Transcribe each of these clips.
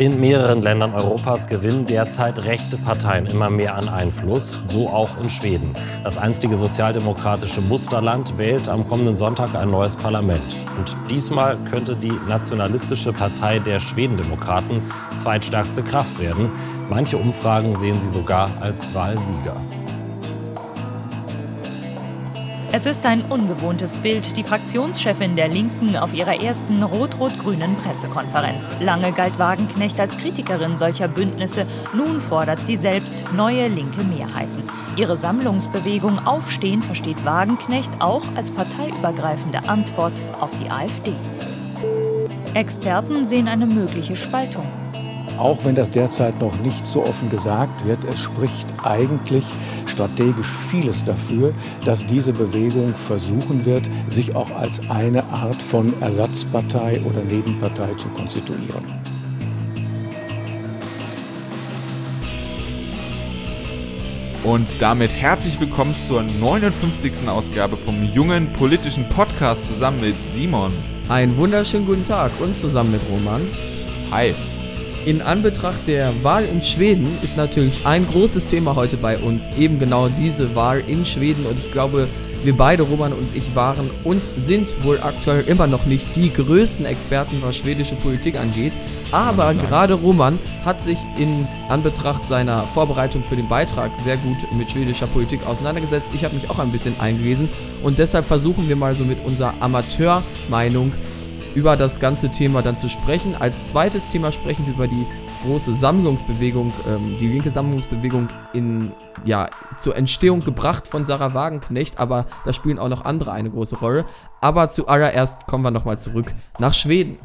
In mehreren Ländern Europas gewinnen derzeit rechte Parteien immer mehr an Einfluss, so auch in Schweden. Das einstige sozialdemokratische Musterland wählt am kommenden Sonntag ein neues Parlament. Und diesmal könnte die nationalistische Partei der Schwedendemokraten zweitstärkste Kraft werden. Manche Umfragen sehen sie sogar als Wahlsieger. Es ist ein ungewohntes Bild, die Fraktionschefin der Linken auf ihrer ersten rot-rot-grünen Pressekonferenz. Lange galt Wagenknecht als Kritikerin solcher Bündnisse, nun fordert sie selbst neue linke Mehrheiten. Ihre Sammlungsbewegung Aufstehen versteht Wagenknecht auch als parteiübergreifende Antwort auf die AfD. Experten sehen eine mögliche Spaltung auch wenn das derzeit noch nicht so offen gesagt wird, es spricht eigentlich strategisch vieles dafür, dass diese Bewegung versuchen wird, sich auch als eine Art von Ersatzpartei oder Nebenpartei zu konstituieren. Und damit herzlich willkommen zur 59. Ausgabe vom jungen politischen Podcast zusammen mit Simon. Einen wunderschönen guten Tag und zusammen mit Roman. Hi. In Anbetracht der Wahl in Schweden ist natürlich ein großes Thema heute bei uns eben genau diese Wahl in Schweden und ich glaube, wir beide, Roman und ich, waren und sind wohl aktuell immer noch nicht die größten Experten, was schwedische Politik angeht. Aber gerade Roman hat sich in Anbetracht seiner Vorbereitung für den Beitrag sehr gut mit schwedischer Politik auseinandergesetzt. Ich habe mich auch ein bisschen eingelesen und deshalb versuchen wir mal so mit unserer Amateurmeinung über das ganze Thema dann zu sprechen. Als zweites Thema sprechen wir über die große Sammlungsbewegung, ähm, die linke Sammlungsbewegung in, ja, zur Entstehung gebracht von Sarah Wagenknecht, aber da spielen auch noch andere eine große Rolle. Aber zuallererst kommen wir nochmal zurück nach Schweden.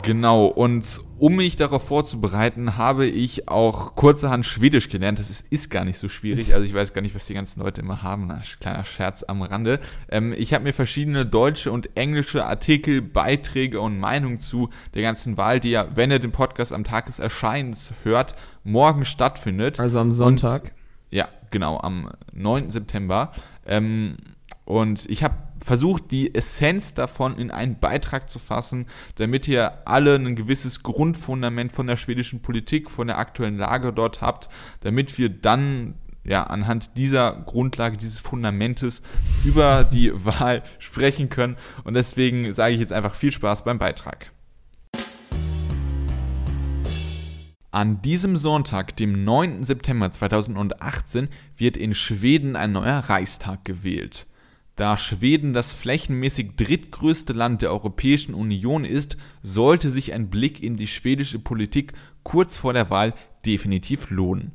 Genau, und um mich darauf vorzubereiten, habe ich auch kurzerhand Schwedisch gelernt. Das ist, ist gar nicht so schwierig. Also ich weiß gar nicht, was die ganzen Leute immer haben. Na, kleiner Scherz am Rande. Ähm, ich habe mir verschiedene deutsche und englische Artikel, Beiträge und Meinungen zu der ganzen Wahl, die ja, wenn ihr den Podcast am Tag des Erscheinens hört, morgen stattfindet. Also am Sonntag. Und, ja, genau, am 9. September. Ähm, und ich habe versucht, die Essenz davon in einen Beitrag zu fassen, damit ihr alle ein gewisses Grundfundament von der schwedischen Politik, von der aktuellen Lage dort habt, damit wir dann ja, anhand dieser Grundlage, dieses Fundamentes über die Wahl sprechen können. Und deswegen sage ich jetzt einfach viel Spaß beim Beitrag. An diesem Sonntag, dem 9. September 2018, wird in Schweden ein neuer Reichstag gewählt. Da Schweden das flächenmäßig drittgrößte Land der Europäischen Union ist, sollte sich ein Blick in die schwedische Politik kurz vor der Wahl definitiv lohnen.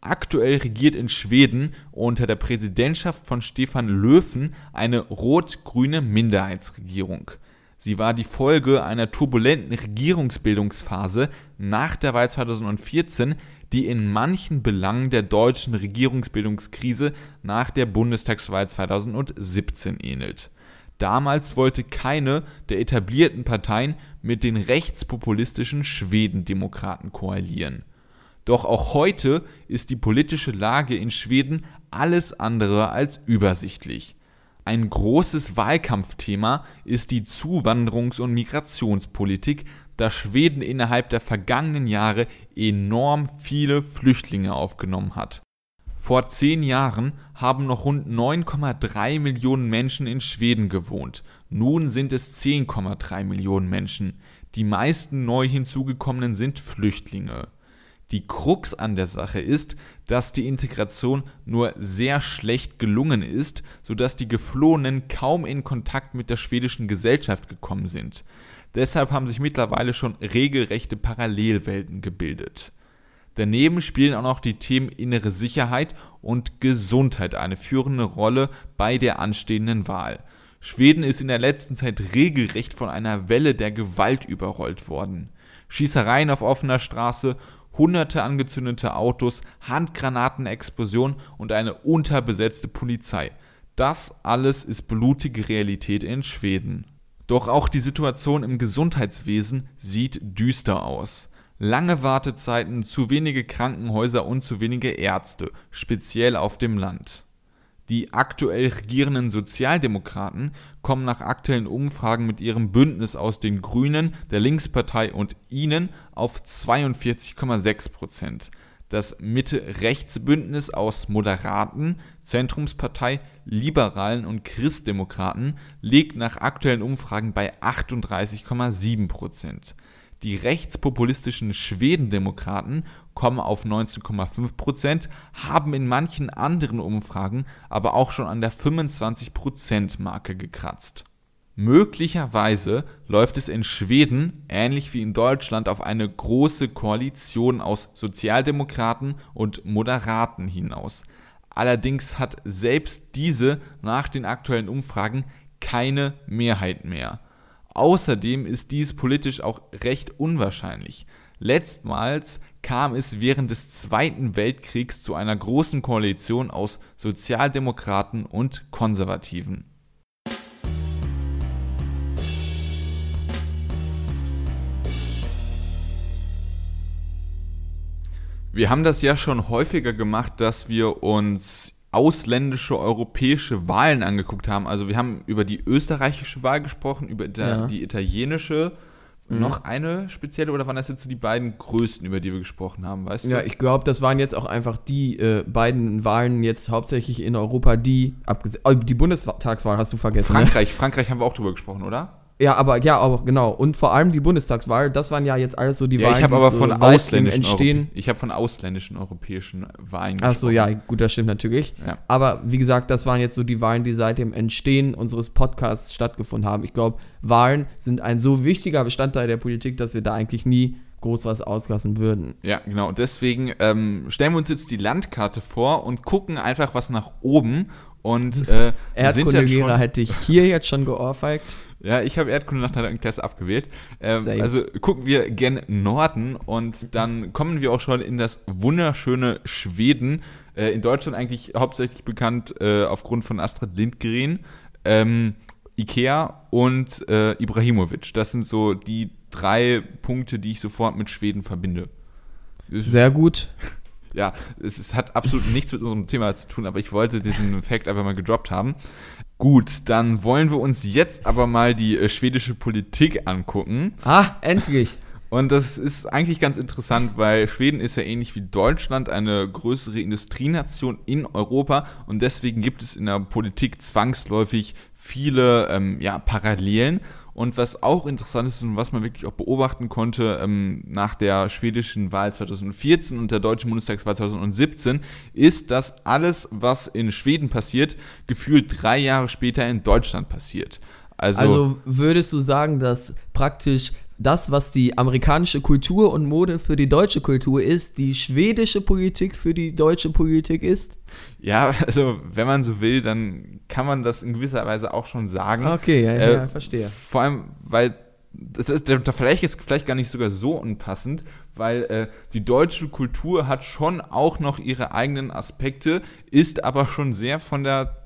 Aktuell regiert in Schweden unter der Präsidentschaft von Stefan Löwen eine rot-grüne Minderheitsregierung. Sie war die Folge einer turbulenten Regierungsbildungsphase nach der Wahl 2014, die in manchen Belangen der deutschen Regierungsbildungskrise nach der Bundestagswahl 2017 ähnelt. Damals wollte keine der etablierten Parteien mit den rechtspopulistischen Schwedendemokraten koalieren. Doch auch heute ist die politische Lage in Schweden alles andere als übersichtlich. Ein großes Wahlkampfthema ist die Zuwanderungs- und Migrationspolitik da Schweden innerhalb der vergangenen Jahre enorm viele Flüchtlinge aufgenommen hat. Vor zehn Jahren haben noch rund 9,3 Millionen Menschen in Schweden gewohnt. Nun sind es 10,3 Millionen Menschen. Die meisten neu hinzugekommenen sind Flüchtlinge. Die Krux an der Sache ist, dass die Integration nur sehr schlecht gelungen ist, sodass die Geflohenen kaum in Kontakt mit der schwedischen Gesellschaft gekommen sind. Deshalb haben sich mittlerweile schon regelrechte Parallelwelten gebildet. Daneben spielen auch noch die Themen innere Sicherheit und Gesundheit eine führende Rolle bei der anstehenden Wahl. Schweden ist in der letzten Zeit regelrecht von einer Welle der Gewalt überrollt worden. Schießereien auf offener Straße, hunderte angezündete Autos, Handgranatenexplosion und eine unterbesetzte Polizei. Das alles ist blutige Realität in Schweden. Doch auch die Situation im Gesundheitswesen sieht düster aus. Lange Wartezeiten, zu wenige Krankenhäuser und zu wenige Ärzte, speziell auf dem Land. Die aktuell regierenden Sozialdemokraten kommen nach aktuellen Umfragen mit ihrem Bündnis aus den Grünen, der Linkspartei und Ihnen auf 42,6 Prozent. Das Mitte-Rechts-Bündnis aus Moderaten, Zentrumspartei, Liberalen und Christdemokraten liegt nach aktuellen Umfragen bei 38,7 Prozent. Die rechtspopulistischen Schwedendemokraten kommen auf 19,5 Prozent, haben in manchen anderen Umfragen aber auch schon an der 25 Prozent Marke gekratzt. Möglicherweise läuft es in Schweden, ähnlich wie in Deutschland, auf eine große Koalition aus Sozialdemokraten und Moderaten hinaus. Allerdings hat selbst diese nach den aktuellen Umfragen keine Mehrheit mehr. Außerdem ist dies politisch auch recht unwahrscheinlich. Letztmals kam es während des Zweiten Weltkriegs zu einer großen Koalition aus Sozialdemokraten und Konservativen. Wir haben das ja schon häufiger gemacht, dass wir uns ausländische europäische Wahlen angeguckt haben. Also wir haben über die österreichische Wahl gesprochen, über ja. die italienische. Mhm. Noch eine spezielle oder waren das jetzt so die beiden größten, über die wir gesprochen haben, weißt du? Ja, ich glaube, das waren jetzt auch einfach die äh, beiden Wahlen jetzt hauptsächlich in Europa, die abgesehen. Oh, die Bundestagswahl hast du vergessen. Ne? Frankreich, ne? Frankreich haben wir auch drüber gesprochen, oder? Ja, aber ja, aber genau. Und vor allem die Bundestagswahl, das waren ja jetzt alles so die ja, Wahlen, ich habe aber so von ausländischen entstehen. ich habe von ausländischen europäischen Wahlen gesprochen. Achso, ja, gut, das stimmt natürlich. Ja. Aber wie gesagt, das waren jetzt so die Wahlen, die seit dem Entstehen unseres Podcasts stattgefunden haben. Ich glaube, Wahlen sind ein so wichtiger Bestandteil der Politik, dass wir da eigentlich nie groß was auslassen würden. Ja, genau. Deswegen ähm, stellen wir uns jetzt die Landkarte vor und gucken einfach was nach oben und äh, Erdkundelehrer hätte ich hier jetzt schon geohrfeigt. Ja, ich habe Erdkunde nach der Klasse abgewählt. Ähm, also gucken wir gen Norden und dann kommen wir auch schon in das wunderschöne Schweden. Äh, in Deutschland eigentlich hauptsächlich bekannt äh, aufgrund von Astrid Lindgren, ähm, Ikea und äh, Ibrahimovic. Das sind so die drei Punkte, die ich sofort mit Schweden verbinde. Sehr gut. Ja, es, es hat absolut nichts mit unserem Thema zu tun, aber ich wollte diesen Fact einfach mal gedroppt haben. Gut, dann wollen wir uns jetzt aber mal die äh, schwedische Politik angucken. Ah, endlich. Und das ist eigentlich ganz interessant, weil Schweden ist ja ähnlich wie Deutschland eine größere Industrienation in Europa und deswegen gibt es in der Politik zwangsläufig viele ähm, ja, Parallelen. Und was auch interessant ist und was man wirklich auch beobachten konnte ähm, nach der schwedischen Wahl 2014 und der deutschen Bundestagswahl 2017, ist, dass alles, was in Schweden passiert, gefühlt drei Jahre später in Deutschland passiert. Also, also würdest du sagen, dass praktisch das, was die amerikanische Kultur und Mode für die deutsche Kultur ist, die schwedische Politik für die deutsche Politik ist? Ja, also wenn man so will, dann kann man das in gewisser Weise auch schon sagen. Okay, ja, äh, ja verstehe. Vor allem, weil das ist, der Vergleich ist vielleicht gar nicht sogar so unpassend, weil äh, die deutsche Kultur hat schon auch noch ihre eigenen Aspekte, ist aber schon sehr von der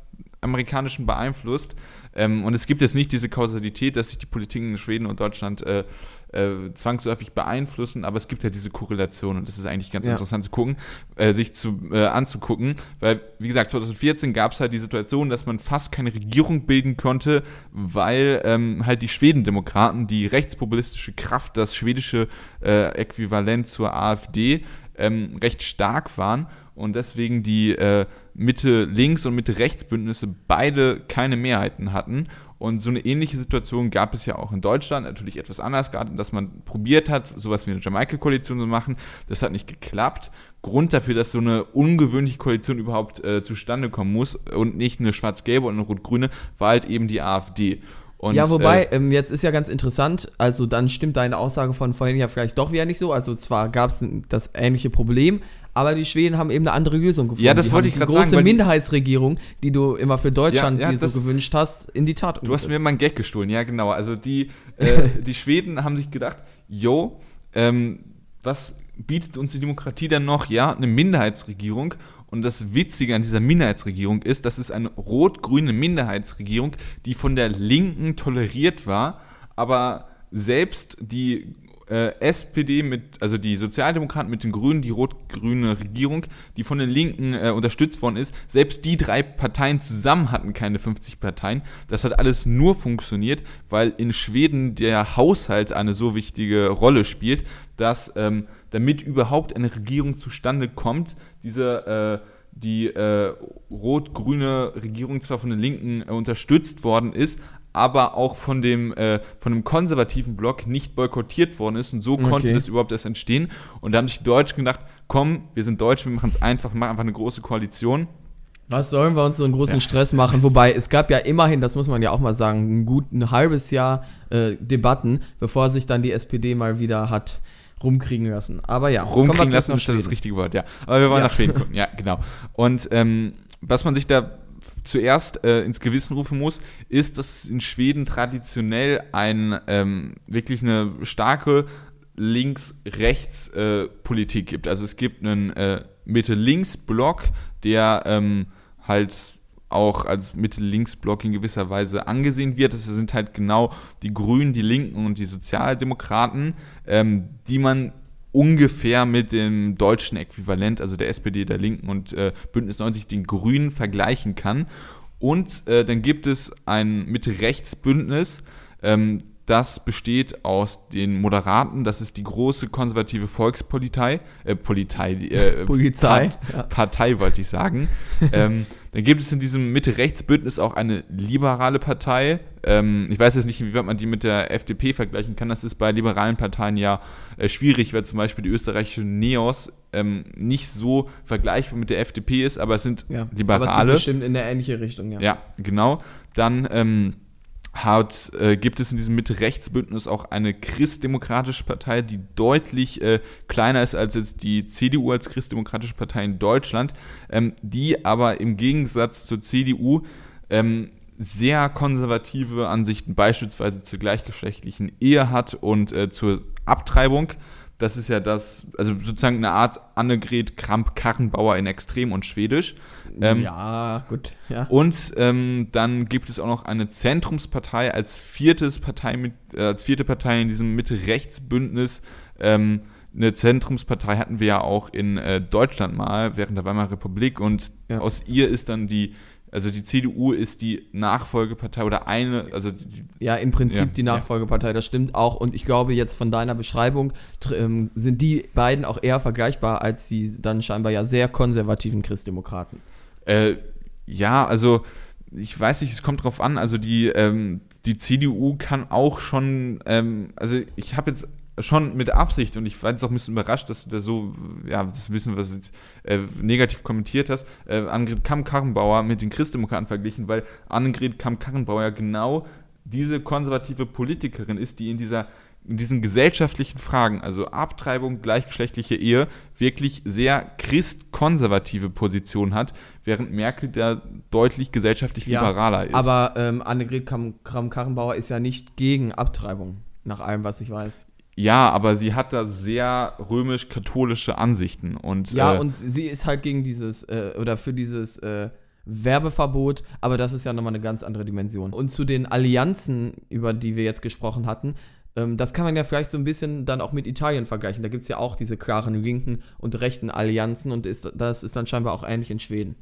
amerikanischen beeinflusst. Ähm, und es gibt jetzt nicht diese Kausalität, dass sich die Politik in Schweden und Deutschland äh, äh, zwangsläufig beeinflussen, aber es gibt ja diese Korrelation und das ist eigentlich ganz ja. interessant zu gucken, äh, sich zu, äh, anzugucken, weil, wie gesagt, 2014 gab es halt die Situation, dass man fast keine Regierung bilden konnte, weil ähm, halt die Schwedendemokraten, die rechtspopulistische Kraft, das schwedische äh, Äquivalent zur AfD, ähm, recht stark waren und deswegen die äh, Mitte-Links- und Mitte-Rechts-Bündnisse beide keine Mehrheiten hatten. Und so eine ähnliche Situation gab es ja auch in Deutschland, natürlich etwas anders, gerade dass man probiert hat, sowas wie eine Jamaika-Koalition zu machen. Das hat nicht geklappt. Grund dafür, dass so eine ungewöhnliche Koalition überhaupt äh, zustande kommen muss und nicht eine schwarz-gelbe und eine rot-grüne, war halt eben die AfD. Und, ja, wobei, äh, ähm, jetzt ist ja ganz interessant, also dann stimmt deine Aussage von vorhin ja vielleicht doch wieder nicht so. Also zwar gab es das ähnliche Problem, aber die Schweden haben eben eine andere Lösung gefunden. Ja, das die wollte ich gerade sagen. Die große Minderheitsregierung, die du immer für Deutschland ja, ja, dir so gewünscht hast, in die Tat Du hast mir mal einen Gag gestohlen, ja genau. Also die, äh, die Schweden haben sich gedacht, yo, ähm, was bietet uns die Demokratie dann noch? Ja, eine Minderheitsregierung. Und das Witzige an dieser Minderheitsregierung ist, dass es eine rot-grüne Minderheitsregierung, die von der Linken toleriert war, aber selbst die äh, SPD mit, also die Sozialdemokraten mit den Grünen, die rot-grüne Regierung, die von den Linken äh, unterstützt worden ist, selbst die drei Parteien zusammen hatten keine 50 Parteien. Das hat alles nur funktioniert, weil in Schweden der Haushalt eine so wichtige Rolle spielt, dass ähm, damit überhaupt eine Regierung zustande kommt, diese äh, die äh, rot-grüne Regierung zwar von den Linken äh, unterstützt worden ist, aber auch von dem, äh, von dem konservativen Block nicht boykottiert worden ist. Und so okay. konnte das überhaupt erst entstehen. Und da haben sich die Deutschen gedacht, komm, wir sind Deutsch, wir machen es einfach, wir machen einfach eine große Koalition. Was sollen wir uns so einen großen ja. Stress machen? Wobei, es gab ja immerhin, das muss man ja auch mal sagen, ein gut ein halbes Jahr äh, Debatten, bevor sich dann die SPD mal wieder hat rumkriegen lassen. Aber ja, rumkriegen lassen ist das richtige Wort, ja. Aber wir wollen ja. nach Schweden gucken, ja, genau. Und ähm, was man sich da zuerst äh, ins Gewissen rufen muss, ist, dass es in Schweden traditionell ein ähm, wirklich eine starke Links-Rechts-Politik äh, gibt. Also es gibt einen äh, Mitte-Links-Block, der ähm, halt auch als Mitte-Links-Block in gewisser Weise angesehen wird. Das sind halt genau die Grünen, die Linken und die Sozialdemokraten, ähm, die man ungefähr mit dem deutschen Äquivalent, also der SPD, der Linken und äh, Bündnis 90, den Grünen vergleichen kann. Und äh, dann gibt es ein Mitte-Rechts-Bündnis, ähm, das besteht aus den Moderaten, das ist die große konservative Volkspolitei, äh, Politei, äh, Polizei, Part, ja. Partei wollte ich sagen. ähm, dann gibt es in diesem Mitte-Rechts-Bündnis auch eine liberale Partei. Ähm, ich weiß jetzt nicht, wie man die mit der FDP vergleichen kann. Das ist bei liberalen Parteien ja äh, schwierig, weil zum Beispiel die österreichische Neos ähm, nicht so vergleichbar mit der FDP ist, aber es sind ja, Liberale. Aber es geht bestimmt in eine ähnliche Richtung, ja. Ja, genau. Dann ähm, hat, äh, gibt es in diesem Mitte-Rechts-Bündnis auch eine christdemokratische Partei, die deutlich äh, kleiner ist als jetzt die CDU als christdemokratische Partei in Deutschland, ähm, die aber im Gegensatz zur CDU ähm, sehr konservative Ansichten beispielsweise zur gleichgeschlechtlichen Ehe hat und äh, zur Abtreibung. Das ist ja das, also sozusagen eine Art Annegret Kramp-Karrenbauer in Extrem und Schwedisch. Ähm, ja, gut. Ja. Und ähm, dann gibt es auch noch eine Zentrumspartei als viertes Partei mit, äh, als vierte Partei in diesem Mitte-Rechts-Bündnis. Ähm, eine Zentrumspartei hatten wir ja auch in äh, Deutschland mal während der Weimarer Republik und ja. aus ihr ist dann die also die CDU ist die Nachfolgepartei oder eine, also die, ja im Prinzip ja, die Nachfolgepartei, das stimmt auch. Und ich glaube jetzt von deiner Beschreibung ähm, sind die beiden auch eher vergleichbar als die dann scheinbar ja sehr konservativen Christdemokraten. Äh, ja, also ich weiß nicht, es kommt drauf an. Also die ähm, die CDU kann auch schon, ähm, also ich habe jetzt schon mit Absicht und ich war jetzt auch ein bisschen überrascht, dass du da so, ja, das ein bisschen was äh, negativ kommentiert hast, äh, Annegret Kamm-Karrenbauer mit den Christdemokraten verglichen, weil Annegret Kamm-Karrenbauer ja genau diese konservative Politikerin ist, die in dieser in diesen gesellschaftlichen Fragen, also Abtreibung, gleichgeschlechtliche Ehe, wirklich sehr christkonservative Position hat, während Merkel da deutlich gesellschaftlich ja, liberaler ist. Aber ähm, Annegret Kramp-Karrenbauer ist ja nicht gegen Abtreibung, nach allem, was ich weiß. Ja, aber sie hat da sehr römisch-katholische Ansichten. Und, ja, äh, und sie ist halt gegen dieses, äh, oder für dieses äh, Werbeverbot, aber das ist ja nochmal eine ganz andere Dimension. Und zu den Allianzen, über die wir jetzt gesprochen hatten, ähm, das kann man ja vielleicht so ein bisschen dann auch mit Italien vergleichen. Da gibt es ja auch diese klaren linken und rechten Allianzen und ist, das ist dann scheinbar auch ähnlich in Schweden.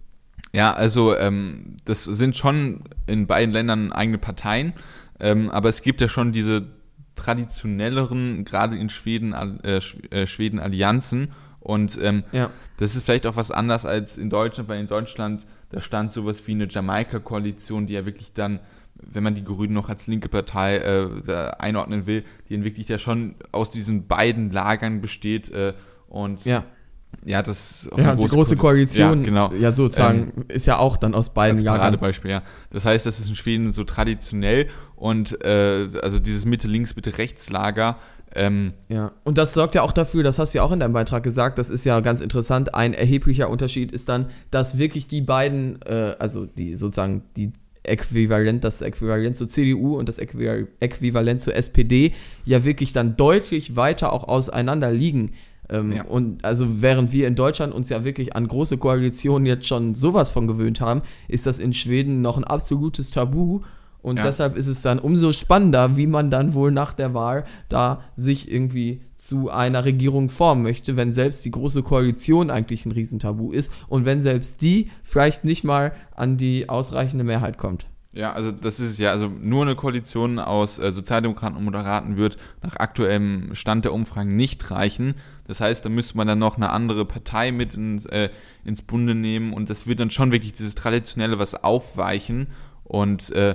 Ja, also ähm, das sind schon in beiden Ländern eigene Parteien, ähm, aber es gibt ja schon diese traditionelleren, gerade in Schweden, äh, äh, Schweden Allianzen. Und ähm, ja. das ist vielleicht auch was anders als in Deutschland, weil in Deutschland, da stand sowas wie eine Jamaika-Koalition, die ja wirklich dann, wenn man die Grünen noch als linke Partei äh, einordnen will, die dann wirklich ja schon aus diesen beiden Lagern besteht. Äh, und ja. Ja, das ist ja, große, große Koalition, ja, genau. ja sozusagen, ähm, ist ja auch dann aus beiden Lagern. Paradebeispiel, ja. Das heißt, das ist in Schweden so traditionell und äh, also dieses Mitte-Links, Mitte-Rechts-Lager. Ähm, ja, und das sorgt ja auch dafür, das hast du ja auch in deinem Beitrag gesagt, das ist ja ganz interessant. Ein erheblicher Unterschied ist dann, dass wirklich die beiden, äh, also die sozusagen die Äquivalent, das Äquivalent zur CDU und das Äquivalent zur SPD ja wirklich dann deutlich weiter auch auseinander liegen. Ähm, ja. Und also während wir in Deutschland uns ja wirklich an große Koalitionen jetzt schon sowas von gewöhnt haben, ist das in Schweden noch ein absolutes Tabu. Und Ja. deshalb ist es dann umso spannender, wie man dann wohl nach der Wahl da sich irgendwie zu einer Regierung formen möchte, wenn selbst die große Koalition eigentlich ein Riesentabu ist und wenn selbst die vielleicht nicht mal an die ausreichende Mehrheit kommt. Ja, also das ist es ja, also nur eine Koalition aus äh, Sozialdemokraten und Moderaten wird nach aktuellem Stand der Umfragen nicht reichen. Das heißt, da müsste man dann noch eine andere Partei mit ins, äh, ins Bunde nehmen und das wird dann schon wirklich dieses Traditionelle was aufweichen. Und äh,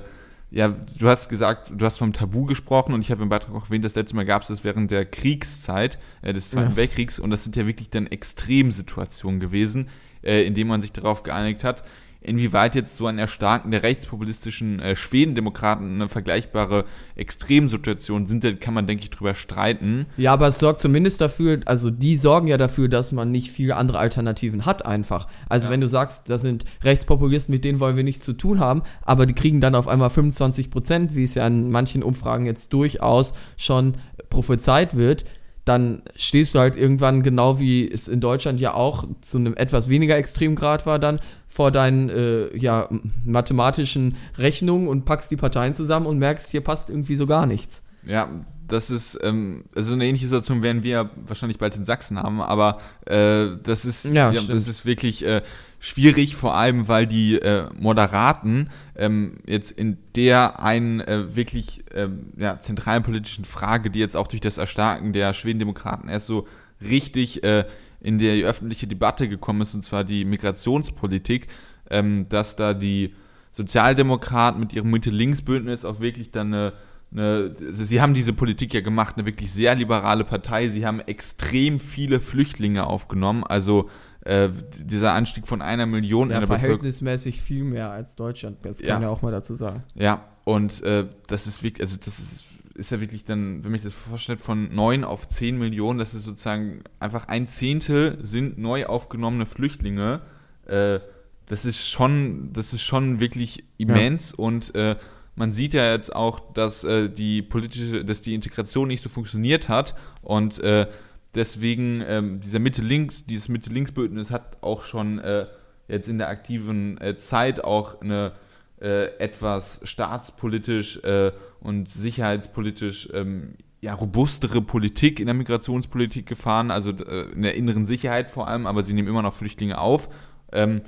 ja, du hast gesagt, du hast vom Tabu gesprochen und ich habe im Beitrag auch erwähnt, das letzte Mal gab es das während der Kriegszeit, äh, des Zweiten Ja. Weltkriegs und das sind ja wirklich dann Extremsituationen gewesen, äh, in denen man sich darauf geeinigt hat, inwieweit jetzt so ein Erstarken der rechtspopulistischen äh, Schwedendemokraten eine vergleichbare Extremsituation sind, da kann man, denke ich, drüber streiten. Ja, aber es sorgt zumindest dafür, also die sorgen ja dafür, dass man nicht viele andere Alternativen hat einfach. Also Ja. wenn du sagst, das sind Rechtspopulisten, mit denen wollen wir nichts zu tun haben, aber die kriegen dann auf einmal 25 Prozent, wie es ja in manchen Umfragen jetzt durchaus schon prophezeit wird, dann stehst du halt irgendwann, genau wie es in Deutschland ja auch zu einem etwas weniger Extremgrad war, dann vor deinen äh, ja, mathematischen Rechnungen und packst die Parteien zusammen und merkst, hier passt irgendwie so gar nichts. Ja, das ist, ähm, also eine ähnliche Situation werden wir wahrscheinlich bald in Sachsen haben, aber äh, das ist, Ja, ja, das ist wirklich äh, schwierig, vor allem weil die äh, Moderaten ähm, jetzt in der einen äh, wirklich ähm, ja, zentralen politischen Frage, die jetzt auch durch das Erstarken der Schwedendemokraten erst so richtig äh, in die öffentliche Debatte gekommen ist, und zwar die Migrationspolitik, ähm, dass da die Sozialdemokraten mit ihrem Mitte-Links-Bündnis auch wirklich dann eine, eine, also sie haben diese Politik ja gemacht, eine wirklich sehr liberale Partei, sie haben extrem viele Flüchtlinge aufgenommen, also äh, dieser Anstieg von einer Million Ja, in der verhältnismäßig viel mehr als Deutschland. Das kann Ja. man ja auch mal dazu sagen. Ja, und äh, das ist wirklich, also das ist, ist ja wirklich dann, wenn man sich das vorstellt, von 9 auf 10 Millionen, das ist sozusagen einfach ein Zehntel sind neu aufgenommene Flüchtlinge. Äh, das ist schon, das ist schon wirklich immens und äh, man sieht ja jetzt auch, dass äh, die politische, dass die Integration nicht so funktioniert hat und äh, deswegen ähm, dieser Mitte-Links, dieses Mitte-Links-Bündnis hat auch schon äh, jetzt in der aktiven äh, Zeit auch eine äh, etwas staatspolitisch äh, und sicherheitspolitisch ähm, ja, robustere Politik in der Migrationspolitik gefahren, also äh, in der inneren Sicherheit vor allem, aber sie nehmen immer noch Flüchtlinge auf, ähm,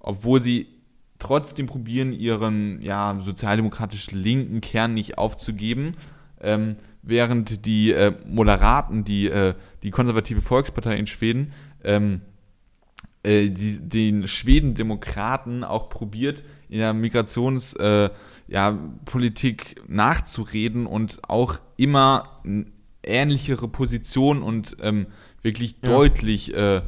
obwohl sie trotzdem probieren, ihren ja, sozialdemokratisch linken Kern nicht aufzugeben, ähm, während die äh, Moderaten, die, äh, die konservative Volkspartei in Schweden, ähm, äh, die, den Schweden-Demokraten auch probiert, in der Migrationspolitik äh, ja, nachzureden und auch immer ähnlichere Positionen und ähm, wirklich Ja. deutlich, äh,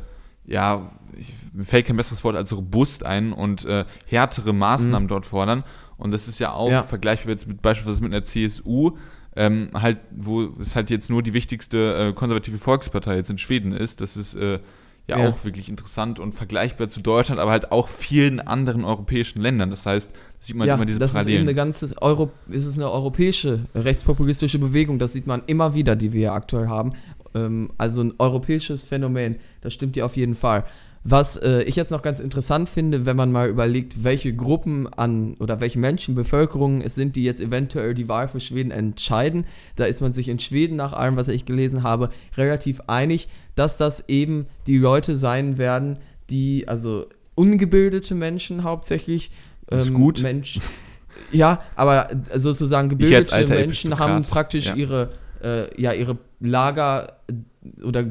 ja, ich, mir fällt kein besseres Wort als robust ein und äh, härtere Maßnahmen dort fordern. Und das ist ja auch Ja. vergleichbar jetzt mit beispielsweise mit einer CSU, ähm, halt, wo es halt jetzt nur die wichtigste äh, konservative Volkspartei jetzt in Schweden ist. Das ist äh, ja, Ja. auch wirklich interessant und vergleichbar zu Deutschland, aber halt auch vielen anderen europäischen Ländern. Das heißt, da sieht man ja, immer diese das ist eben Parallelen. eine ganze Euro, ist es eine europäische rechtspopulistische Bewegung. Das sieht man immer wieder, die wir ja aktuell haben. Ähm, also ein europäisches Phänomen. Das stimmt ja auf jeden Fall. Was äh, ich jetzt noch ganz interessant finde, wenn man mal überlegt, welche Gruppen an oder welche Menschen, Bevölkerungen es sind, die jetzt eventuell die Wahl für Schweden entscheiden, da ist man sich in Schweden, nach allem, was ich gelesen habe, relativ einig, dass das eben die Leute sein werden, die, also ungebildete Menschen hauptsächlich, Das ist gut. Mensch, ja, aber sozusagen gebildete Menschen haben praktisch ja. ihre, äh, ja, ihre Lager oder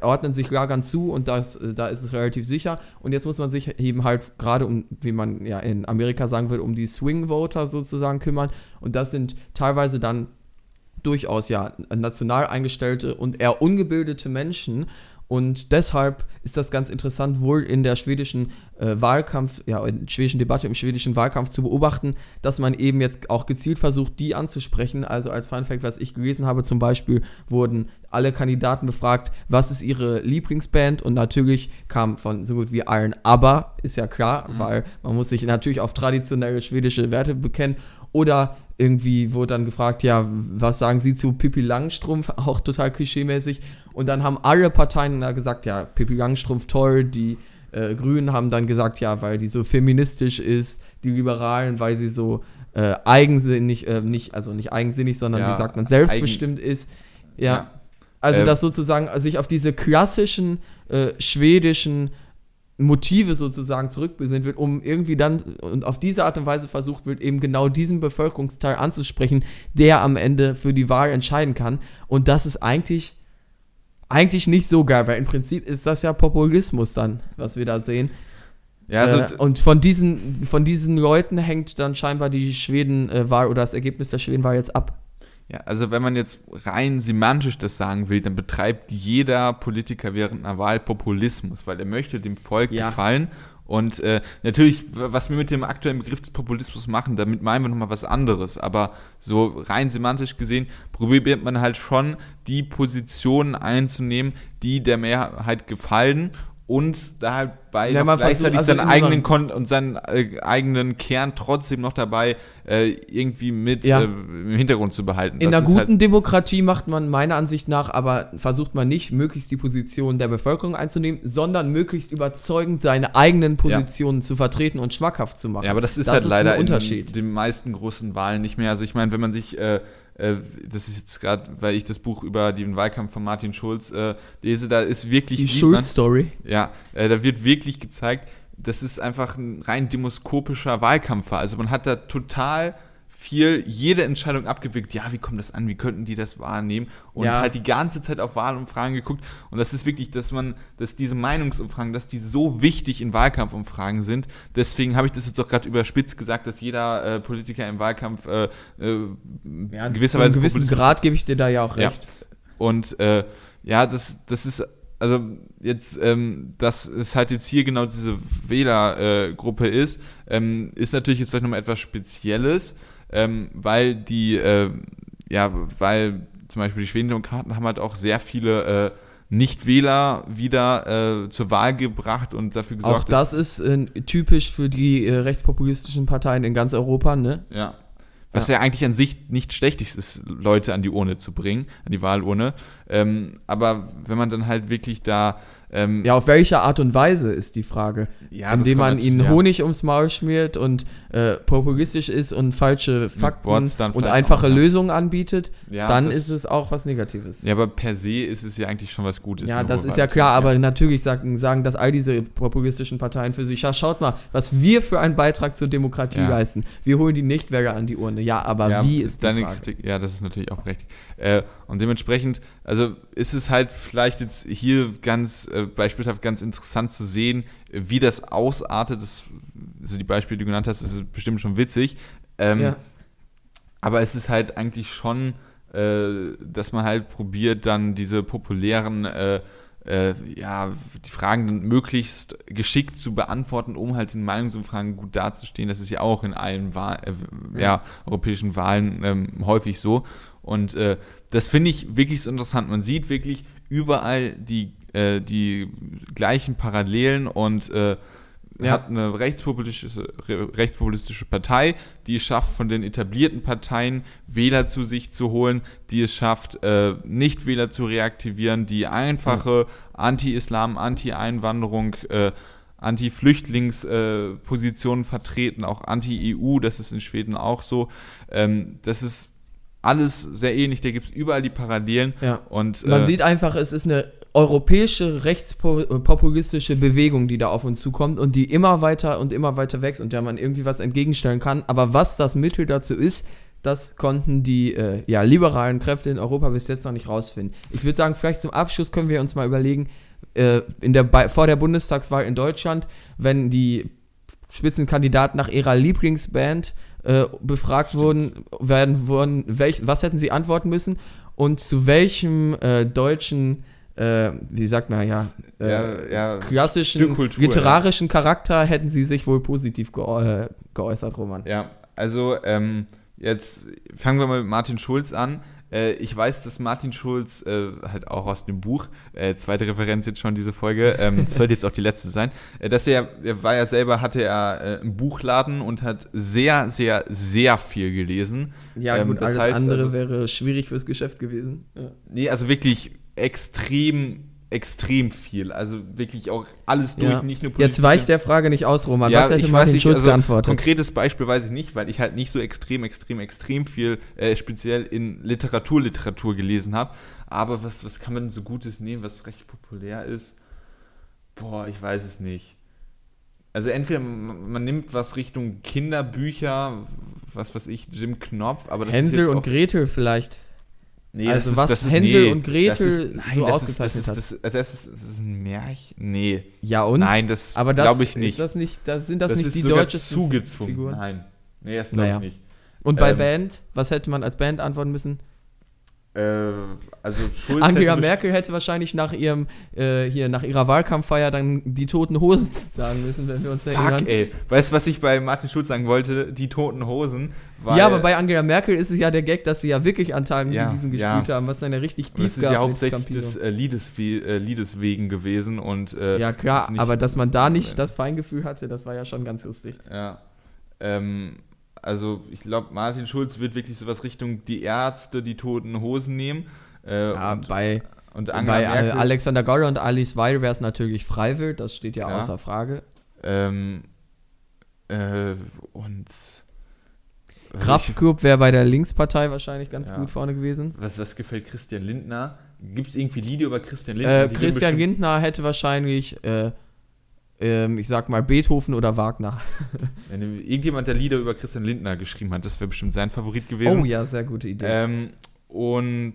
ordnen sich Lagern zu und das, äh, da ist es relativ sicher. Und jetzt muss man sich eben halt gerade um, wie man ja in Amerika sagen würde, um die Swing Voter sozusagen kümmern. Und das sind teilweise dann durchaus ja national eingestellte und eher ungebildete Menschen. Und deshalb ist das ganz interessant, wohl in der schwedischen äh, Wahlkampf, ja, in der schwedischen Debatte, im schwedischen Wahlkampf zu beobachten, dass man eben jetzt auch gezielt versucht, die anzusprechen. Also als Fun Fact, was ich gelesen habe, zum Beispiel wurden alle Kandidaten befragt, was ist ihre Lieblingsband? Und natürlich kam von so gut wie allen ABBA, ist ja klar, weil man muss sich natürlich auf traditionelle schwedische Werte bekennen. Oder irgendwie wurde dann gefragt, ja, was sagen Sie zu Pippi Langstrumpf? Auch total klischeemäßig. Und dann haben alle Parteien da gesagt, ja, Pippi Langstrumpf toll. Die äh, Grünen haben dann gesagt, ja, weil die so feministisch ist. Die Liberalen, weil sie so äh, eigensinnig, äh, nicht, also nicht eigensinnig, sondern Ja, wie sagt man, selbstbestimmt ist. Ja. Ja. Also, Ähm. dass sozusagen sich auf diese klassischen äh, schwedischen Motive sozusagen zurückbesinnt wird, um irgendwie dann und auf diese Art und Weise versucht wird, eben genau diesen Bevölkerungsteil anzusprechen, der am Ende für die Wahl entscheiden kann. Und das ist eigentlich, eigentlich nicht so geil, weil im Prinzip ist das ja Populismus dann, was wir da sehen. Ja, also äh, und von diesen, von diesen Leuten hängt dann scheinbar die Schweden-Wahl oder das Ergebnis der Schweden-Wahl jetzt ab. Ja, also wenn man jetzt rein semantisch das sagen will, dann betreibt jeder Politiker während einer Wahl Populismus, weil er möchte dem Volk Ja. gefallen. Und äh, natürlich, was wir mit dem aktuellen Begriff des Populismus machen, damit meinen wir nochmal was anderes. Aber so rein semantisch gesehen probiert man halt schon, die Positionen einzunehmen, die der Mehrheit gefallen und dabei Ja, noch man versucht- gleichzeitig also seinen in eigenen Kon und seinen äh, eigenen Kern trotzdem noch dabei äh, irgendwie mit Ja. äh, im Hintergrund zu behalten. In Das einer ist guten halt, Demokratie macht man meiner Ansicht nach aber, versucht man nicht, möglichst die Position der Bevölkerung einzunehmen, sondern möglichst überzeugend seine eigenen Positionen zu vertreten und schmackhaft zu machen. ja, aber das ist halt ein leider Unterschied. in den meisten großen Wahlen nicht mehr. Also ich meine, wenn man sich äh, das ist jetzt gerade, weil ich das Buch über den Wahlkampf von Martin Schulz äh, lese, da ist wirklich die Schulz-Story. Ja, äh, da wird wirklich gezeigt, das ist einfach ein rein demoskopischer Wahlkampf war. Also man hat da total viel, jede Entscheidung abgewickt. Ja, wie kommt das an? Wie könnten die das wahrnehmen? Und Ja. halt die ganze Zeit auf Wahlumfragen geguckt. Und das ist wirklich, dass man, dass diese Meinungsumfragen, dass die so wichtig in Wahlkampfumfragen sind. Deswegen habe ich das jetzt auch gerade überspitzt gesagt, dass jeder äh, Politiker im Wahlkampf äh, äh, Ja, gewisserweise zu einem gewissen Grad gebe ich dir da ja auch Ja. recht. und äh, ja, das, das ist, also jetzt, ähm, dass es halt jetzt hier genau diese Wählergruppe ist, ähm, ist natürlich jetzt vielleicht nochmal etwas Spezielles, ähm, weil die, äh, ja, weil zum Beispiel die Schwedendemokraten haben halt auch sehr viele äh, Nicht-Wähler wieder äh, zur Wahl gebracht und dafür gesorgt, Auch das ist äh, typisch für die äh, rechtspopulistischen Parteien in ganz Europa, ne? Ja. Was ja. eigentlich an sich nicht schlecht ist, Leute an die Urne zu bringen, an die Wahlurne. Ähm, aber wenn man dann halt wirklich da. Ähm, Ja, auf welche Art und Weise ist die Frage. Ja, Indem man natürlich- ihnen ja. Honig ums Maul schmiert und äh, populistisch ist und falsche Fakten und einfache ja. Lösungen anbietet, Ja, dann ist es auch was Negatives. ja, aber per se ist es ja eigentlich schon was Gutes. Ja, das ist ja klar, aber natürlich sagen, sagen das all diese populistischen Parteien für sich. Ja, schaut mal, was wir für einen Beitrag zur Demokratie Ja. leisten. Wir holen die Nichtwähler an die Urne. Ja, aber ja, wie ist die deine Frage? Kritik? Ja, das ist natürlich auch richtig. Äh, und dementsprechend, also ist es halt vielleicht jetzt hier ganz äh, beispielhaft ganz interessant zu sehen, wie das ausartet. Das, also die Beispiele, die du genannt hast, ist bestimmt schon witzig. Ähm, Ja. Aber es ist halt eigentlich schon, äh, dass man halt probiert, dann diese populären, äh, äh, ja, die Fragen dann möglichst geschickt zu beantworten, um halt in Meinungsumfragen gut dazustehen. Das ist ja auch in allen Wahl, äh, ja, europäischen Wahlen ähm, häufig so. Und äh, das finde ich wirklich so interessant. Man sieht wirklich überall die, äh, die gleichen Parallelen und Ja. hat eine rechtspopulistische, re- rechtspopulistische Partei, die es schafft, von den etablierten Parteien Wähler zu sich zu holen, die es schafft, äh, Nichtwähler zu reaktivieren, die einfache Anti-Islam, Anti-Einwanderung, äh, Anti-Flüchtlingspositionen vertreten, auch Anti-EU, das ist in Schweden auch so. Ähm, das ist alles sehr ähnlich, da gibt es überall die Parallelen. Ja. Und, Man äh, sieht einfach, es ist eine europäische rechtspopulistische Bewegung, die da auf uns zukommt und die immer weiter und immer weiter wächst und der man irgendwie was entgegenstellen kann. Aber was das Mittel dazu ist, das konnten die äh, ja, liberalen Kräfte in Europa bis jetzt noch nicht rausfinden. Ich würde sagen, vielleicht zum Abschluss können wir uns mal überlegen, äh, in der, bei, vor der Bundestagswahl in Deutschland, wenn die Spitzenkandidaten nach ihrer Lieblingsband äh, befragt wurden, werden wurden, welch, was hätten sie antworten müssen und zu welchem äh, deutschen, äh, wie sagt man ja, äh, Ja, ja, klassischen Kultur, literarischen Charakter hätten sie sich wohl positiv geäu äh, geäußert, Roman. Ja, also ähm, jetzt fangen wir mal mit Martin Schulz an. Äh, ich weiß, dass Martin Schulz, äh, halt auch aus dem Buch, äh, zweite Referenz jetzt schon diese Folge, ähm, das sollte jetzt auch die letzte sein, dass er, er war ja selber, hatte er einen Buchladen und hat sehr, sehr, sehr viel gelesen. Ja, Ähm, gut, das alles heißt andere also- wäre schwierig fürs Geschäft gewesen. Ja. Nee, also wirklich extrem extrem viel. Also wirklich auch alles durch, Ja. nicht nur Politik. Jetzt weicht der Frage nicht aus, Roman. Ja, Was hätte ich Martin weiß nicht, Schulz also geantwortet? Konkretes Beispiel weiß ich nicht, weil ich halt nicht so extrem, extrem, extrem viel äh, speziell in Literatur, Literatur gelesen habe. Aber was, was kann man denn so Gutes nehmen, was recht populär ist? Boah, ich weiß es nicht. Also entweder man nimmt was Richtung Kinderbücher, was weiß ich, Jim Knopf, aber das ist Hänsel jetzt und Gretel vielleicht. Nee, Also was Hänsel und Gretel ist, nein, so ausgezeichnet ist, hat. das ist, das, ist, also das, ist, das ist ein Märchen? Nee. Ja und? Nein, das das, glaube ich nicht. Ist das nicht das, sind das, nicht ist die deutschen zugezwungen. Figuren? Nein. Nee, das glaube Naja. ich nicht. Und bei Ähm, Band, was hätte man als Band antworten müssen? Äh, also Schulz Angela hätte Merkel hätte wahrscheinlich nach ihrem äh, hier nach ihrer Wahlkampffeier dann die toten Hosen sagen müssen, wenn wir uns erinnern. Fuck, ey. Weißt du, was ich bei Martin Schulz sagen wollte? Die toten Hosen. Ja, aber bei Angela Merkel ist es ja der Gag, dass sie ja wirklich an Tagen Ja, wie diesen ja. gespielt haben, was dann ja richtig Und das ist ja hauptsächlich des äh, Liedes, we äh, Liedes wegen gewesen und äh, Ja klar, aber dass man da nicht das Feingefühl hatte, das war ja schon ganz lustig. Ja. Ähm, also ich glaube, Martin Schulz wird wirklich sowas Richtung die Ärzte, die toten Hosen nehmen. Äh, Ja, und, bei, und Angela bei äh, Merkel. Alexander Goller und Alice Weidel wäre es natürlich Freiwild, das steht ja Klar. außer Frage. Ähm, äh, und Kraftklub wäre bei der Linkspartei wahrscheinlich ganz Ja. gut vorne gewesen. Was, was gefällt Christian Lindner? Gibt es irgendwie Lieder über Christian Lindner? Äh, Die sind Christian Lindner hätte wahrscheinlich, äh, ähm, ich sag mal, Beethoven oder Wagner. Wenn Irgendjemand, der Lieder über Christian Lindner geschrieben hat, das wäre bestimmt sein Favorit gewesen. Oh ja, sehr gute Idee. Ähm, und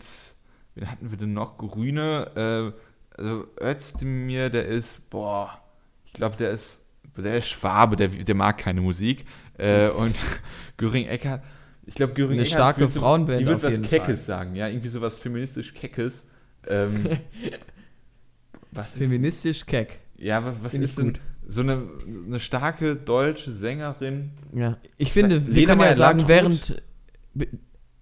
wen hatten wir denn noch? Grüne. Äh, also Özdemir, der ist, boah, ich glaube, der ist, der ist Schwabe, der, der mag keine Musik. Äh, und Göring Eckert, ich glaube, Göring Eine Eckert starke wird so- Frauenband Die wird was Keckes Fall. sagen, ja, irgendwie sowas feministisch Keckes. Ähm, was ist, Feministisch keck. Ja, was, was ist denn gut. so eine, eine starke deutsche Sängerin? Ja. Ich finde, wir Lena können ja sagen, Landrut? während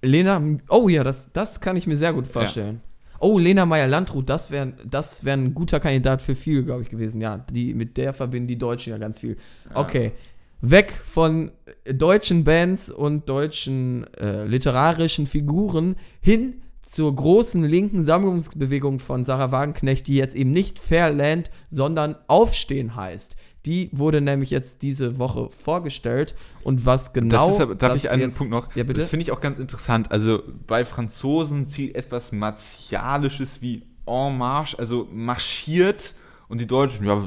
Lena, oh ja, das, das kann ich mir sehr gut vorstellen. Oh, Lena Meyer-Landrut, das wäre das wär ein guter Kandidat für viel, glaube ich, gewesen. Ja, die, mit der verbinden die Deutschen ja ganz viel. Okay, weg von deutschen Bands und deutschen äh, literarischen Figuren hin zur großen linken Sammlungsbewegung von Sarah Wagenknecht, die jetzt eben nicht Fairland, sondern Aufstehen heißt. Die wurde nämlich jetzt diese Woche vorgestellt und was genau. das ist aber, darf das ich einen jetzt- Punkt noch? Ja, bitte. Das finde ich auch ganz interessant. Also bei Franzosen zieht etwas Martialisches wie En Marche, also marschiert. Und die Deutschen, ja,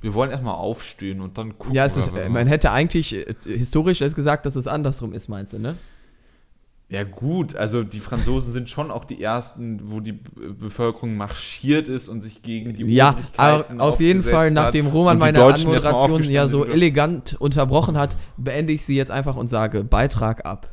wir, wollen erstmal aufstehen und dann gucken ja, ist, äh, man hätte eigentlich äh, historisch gesagt, dass es andersrum ist, meinst du, ne? Ja gut, also die Franzosen sind schon auch die ersten, wo die Be- Bevölkerung marschiert ist und sich gegen die Ja, auf jeden Fall, nachdem Roman meine Anmoderation ja so elegant unterbrochen hat, beende ich sie jetzt einfach und sage Beitrag ab.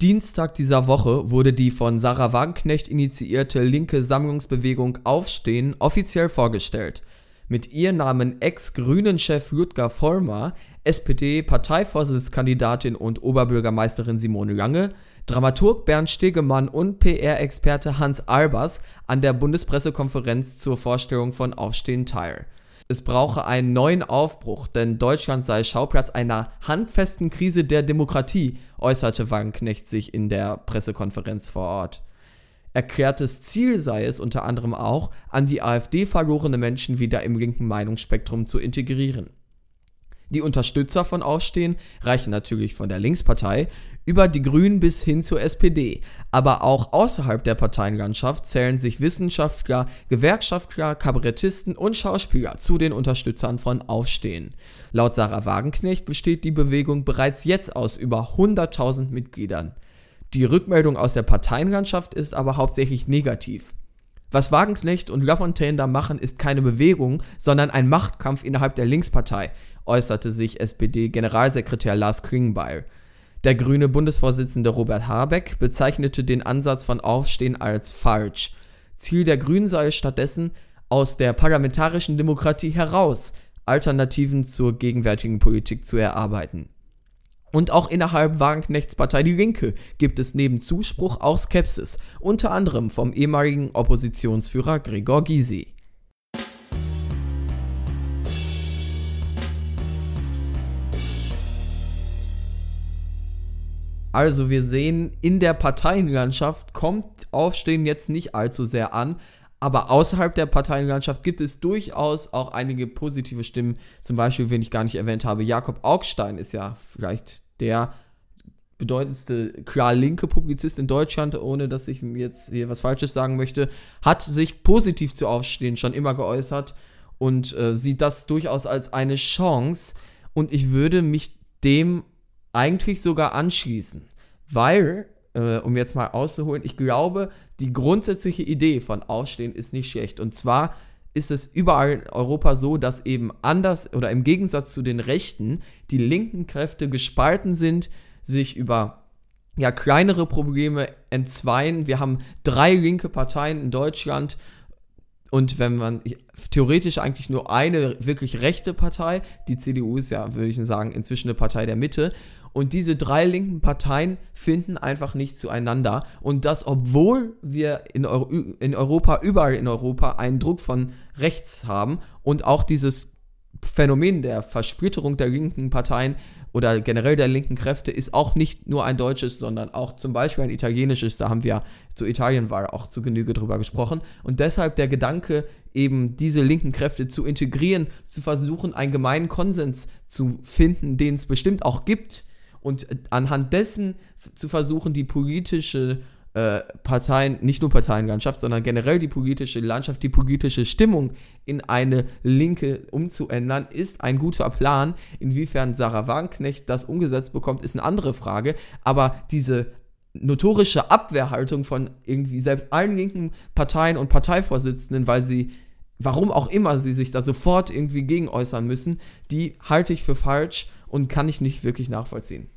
Dienstag dieser Woche wurde die von Sarah Wagenknecht initiierte linke Sammlungsbewegung Aufstehen offiziell vorgestellt. Mit ihr nahmen Ex-Grünen-Chef Ludger Vollmer, SPD-Parteivorsitzkandidatin und Oberbürgermeisterin Simone Lange, Dramaturg Bernd Stegemann und PR-Experte Hans Albers an der Bundespressekonferenz zur Vorstellung von Aufstehen teil. Es brauche einen neuen Aufbruch, denn Deutschland sei Schauplatz einer handfesten Krise der Demokratie, äußerte Wagenknecht sich in der Pressekonferenz vor Ort. Erklärtes Ziel sei es unter anderem auch, an die AfD verlorene Menschen wieder im linken Meinungsspektrum zu integrieren. Die Unterstützer von Aufstehen reichen natürlich von der Linkspartei über die Grünen bis hin zur SPD. Aber auch außerhalb der Parteienlandschaft zählen sich Wissenschaftler, Gewerkschaftler, Kabarettisten und Schauspieler zu den Unterstützern von Aufstehen. Laut Sarah Wagenknecht besteht die Bewegung bereits jetzt aus über 100.000 Mitgliedern. Die Rückmeldung aus der Parteienlandschaft ist aber hauptsächlich negativ. Was Wagenknecht und Lafontaine da machen, ist keine Bewegung, sondern ein Machtkampf innerhalb der Linkspartei, äußerte sich SPD-Generalsekretär Lars Klingbeil. Der grüne Bundesvorsitzende Robert Habeck bezeichnete den Ansatz von Aufstehen als falsch. Ziel der Grünen sei es stattdessen, aus der parlamentarischen Demokratie heraus Alternativen zur gegenwärtigen Politik zu erarbeiten. Und auch innerhalb Wagenknechts Partei Die Linke gibt es neben Zuspruch auch Skepsis, unter anderem vom ehemaligen Oppositionsführer Gregor Gysi. Also wir sehen, in der Parteienlandschaft kommt Aufstehen jetzt nicht allzu sehr an. Aber außerhalb der Parteienlandschaft gibt es durchaus auch einige positive Stimmen. Zum Beispiel, wen ich gar nicht erwähnt habe, Jakob Augstein ist ja vielleicht der bedeutendste klar linke Publizist in Deutschland, ohne dass ich jetzt hier was Falsches sagen möchte, hat sich positiv zu Aufstehen schon immer geäußert und äh, sieht das durchaus als eine Chance. Und ich würde mich dem eigentlich sogar anschließen, weil, äh, um jetzt mal auszuholen, ich glaube, die grundsätzliche Idee von Aufstehen ist nicht schlecht. Und zwar ist es überall in Europa so, dass eben anders oder im Gegensatz zu den Rechten die linken Kräfte gespalten sind, sich über ja, kleinere Probleme entzweien. Wir haben drei linke Parteien in Deutschland und wenn man theoretisch eigentlich nur eine wirklich rechte Partei, die CDU ist ja, würde ich sagen, inzwischen eine Partei der Mitte. Und diese drei linken Parteien finden einfach nicht zueinander. Und das, obwohl wir in, Euro in Europa, überall in Europa, einen Druck von rechts haben und auch dieses Phänomen der Versplitterung der linken Parteien oder generell der linken Kräfte ist auch nicht nur ein deutsches, sondern auch zum Beispiel ein italienisches. Da haben wir zu Italienwahl auch zu Genüge drüber gesprochen. Und deshalb der Gedanke, eben diese linken Kräfte zu integrieren, zu versuchen, einen gemeinen Konsens zu finden, den es bestimmt auch gibt, und anhand dessen zu versuchen, die politische äh, Parteien, nicht nur Parteienlandschaft, sondern generell die politische Landschaft, die politische Stimmung in eine Linke umzuändern, ist ein guter Plan. Inwiefern Sarah Wagenknecht das umgesetzt bekommt, ist eine andere Frage. Aber diese notorische Abwehrhaltung von irgendwie selbst allen linken Parteien und Parteivorsitzenden, weil sie, warum auch immer sie sich da sofort irgendwie gegen äußern müssen, die halte ich für falsch und kann ich nicht wirklich nachvollziehen.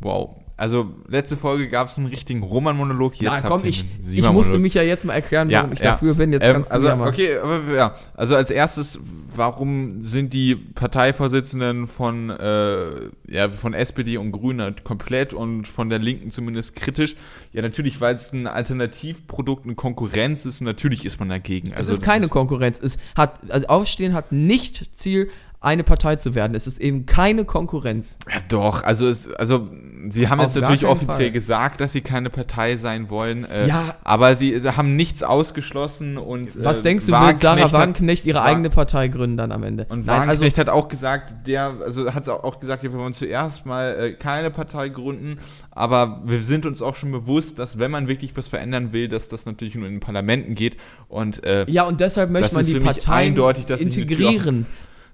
Wow, also letzte Folge gab es einen richtigen Roman-Monolog. Jetzt Na, komm, ich, ich musste mich ja jetzt mal erklären, warum ja, ich ja. dafür bin. Jetzt ähm, kannst also, ja mal. Okay, aber ja. Also als erstes, warum sind die Parteivorsitzenden von, äh, ja, von SPD und Grünen halt komplett und von der Linken zumindest kritisch? Ja, natürlich, weil es ein Alternativprodukt, eine Konkurrenz ist und natürlich ist man dagegen. Also, es ist keine ist Konkurrenz. Es hat, also Aufstehen hat nicht Ziel, eine Partei zu werden. Es ist eben keine Konkurrenz. Ja, doch. Also, es, also sie haben Auf jetzt natürlich offiziell Fall. gesagt, dass sie keine Partei sein wollen. Äh, ja. Aber sie, haben nichts ausgeschlossen und. Was äh, denkst du, wird Sarah Wagenknecht ihre eigene Partei gründen dann am Ende? Und Nein, Wagenknecht also, hat auch gesagt, der, also hat auch gesagt, wir wollen zuerst mal äh, keine Partei gründen, aber wir sind uns auch schon bewusst, dass wenn man wirklich was verändern will, dass das natürlich nur in den Parlamenten geht und äh, ja und deshalb möchte man die Parteien integrieren.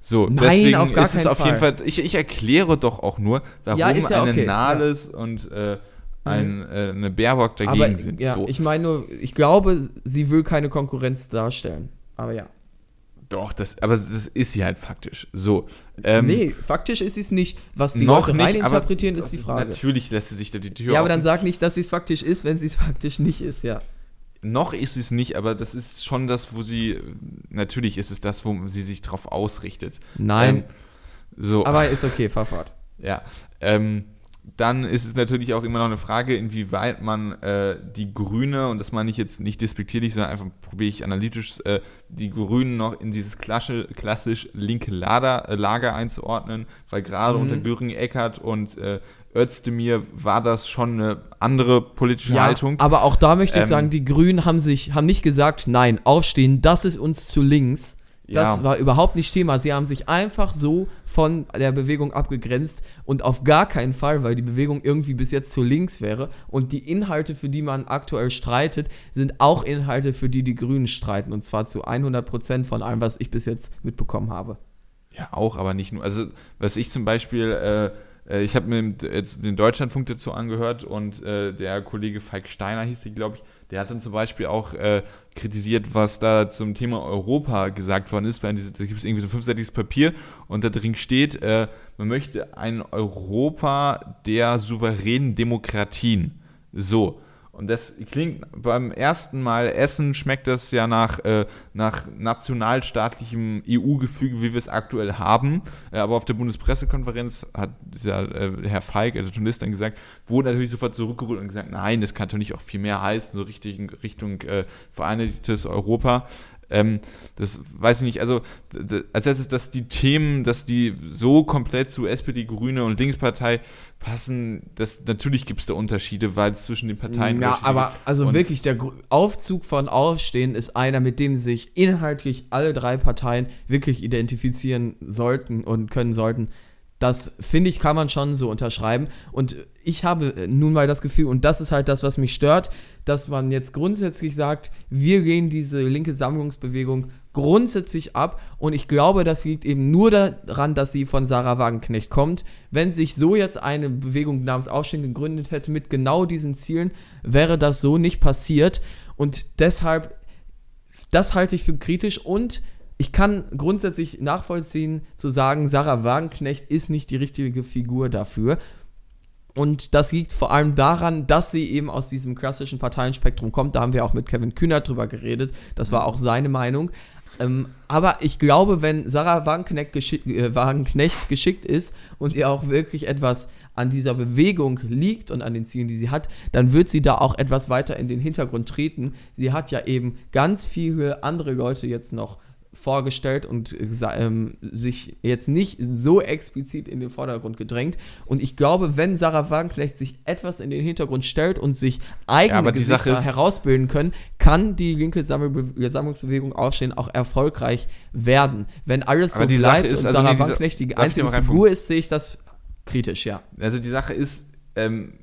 So, Nein, deswegen auf gar ist es auf Fall. jeden Fall. Ich, ich erkläre doch auch nur, warum ja, ja eine okay. Nahles ja. und äh, ein, mhm. äh, eine Baerbock dagegen Aber, sind. Ja, so. ich meine nur, ich glaube, sie will keine Konkurrenz darstellen. Aber ja. Doch, das, aber das ist sie halt faktisch. So. Ähm, nee, faktisch ist sie es nicht. Was die noch Leute reininterpretieren, ist die Frage. Natürlich lässt sie sich da die Tür Ja, aber dann sag nicht, dass sie es faktisch ist, wenn sie es faktisch nicht ist, ja. Noch ist es nicht, aber das ist schon das, wo sie, natürlich ist es das, wo sie sich drauf ausrichtet. Nein. Ähm, so. Aber ist okay, fahr fort. Ja. Ähm, dann ist es natürlich auch immer noch eine Frage, inwieweit man äh, die Grüne, und das meine ich jetzt nicht despektierlich, sondern einfach probiere ich analytisch, äh, die Grünen noch in dieses klassisch, klassisch linke Lager, äh, Lager einzuordnen, weil gerade mhm. unter Göring, Eckert und äh, Özdemir war das schon eine andere politische ja, Haltung. Aber auch da möchte ich ähm, sagen, die Grünen haben sich, haben nicht gesagt, nein, aufstehen, das ist uns zu links. Das ja. war überhaupt nicht Thema. Sie haben sich einfach so von der Bewegung abgegrenzt und auf gar keinen Fall, weil die Bewegung irgendwie bis jetzt zu links wäre. Und die Inhalte, für die man aktuell streitet, sind auch Inhalte, für die die Grünen streiten. Und zwar zu 100 Prozent von allem, was ich bis jetzt mitbekommen habe. Ja, auch, aber nicht nur. Also, was ich zum Beispiel. Äh, äh, ich habe mir jetzt den Deutschlandfunk dazu angehört und äh, der Kollege Falk Steiner hieß der, glaube ich, der hat dann zum Beispiel auch äh, kritisiert, was da zum Thema Europa gesagt worden ist. Weil da gibt es irgendwie so ein fünfseitiges Papier und da drin steht, äh, man möchte ein Europa der souveränen Demokratien. So. Und das klingt beim ersten Mal Essen schmeckt das ja nach, äh, nach nationalstaatlichem EU-Gefüge, wie wir es aktuell haben. Äh, aber auf der Bundespressekonferenz hat ja, äh, Herr Feig, der Journalist, dann gesagt, wurde natürlich sofort zurückgerührt und gesagt, nein, das kann doch nicht auch viel mehr heißen, so richtig in Richtung äh, vereinigtes Europa. Ähm, das weiß ich nicht, also als erstes, dass die Themen, dass die so komplett zu SPD, Grüne und Linkspartei passen, das natürlich gibt es da Unterschiede, weil es zwischen den Parteien Ja, aber also wirklich der Aufzug von Aufstehen ist einer, mit dem sich inhaltlich alle drei Parteien wirklich identifizieren sollten und können sollten. Das finde ich, kann man schon so unterschreiben. Und ich habe nun mal das Gefühl, und das ist halt das, was mich stört, dass man jetzt grundsätzlich sagt, wir gehen diese linke Sammlungsbewegung grundsätzlich ab. Und ich glaube, das liegt eben nur daran, dass sie von Sarah Wagenknecht kommt. Wenn sich so jetzt eine Bewegung namens Aufstehen gegründet hätte mit genau diesen Zielen, wäre das so nicht passiert. Und deshalb, das halte ich für kritisch und ich kann grundsätzlich nachvollziehen, zu sagen, Sarah Wagenknecht ist nicht die richtige Figur dafür. Und das liegt vor allem daran, dass sie eben aus diesem klassischen Parteienspektrum kommt. Da haben wir auch mit Kevin Kühnert drüber geredet. Das war auch seine Meinung. Ähm, aber ich glaube, wenn Sarah Wagenknecht, geschick, äh, Wagenknecht geschickt ist und ihr auch wirklich etwas an dieser Bewegung liegt und an den Zielen, die sie hat, dann wird sie da auch etwas weiter in den Hintergrund treten. Sie hat ja eben ganz viele andere Leute jetzt noch vorgestellt und ähm, sich jetzt nicht so explizit in den Vordergrund gedrängt. Und ich glaube, wenn Sarah Wagenknecht sich etwas in den Hintergrund stellt und sich eigene ja, Gesichter herausbilden können, kann die linke Sammlungsbewegung Aufstehen auch erfolgreich werden. Wenn alles aber so bleibt ist, und also Sarah nee, Wagenknecht die einzige Figur ist, sehe ich das kritisch, ja. Also die Sache ist, ähm,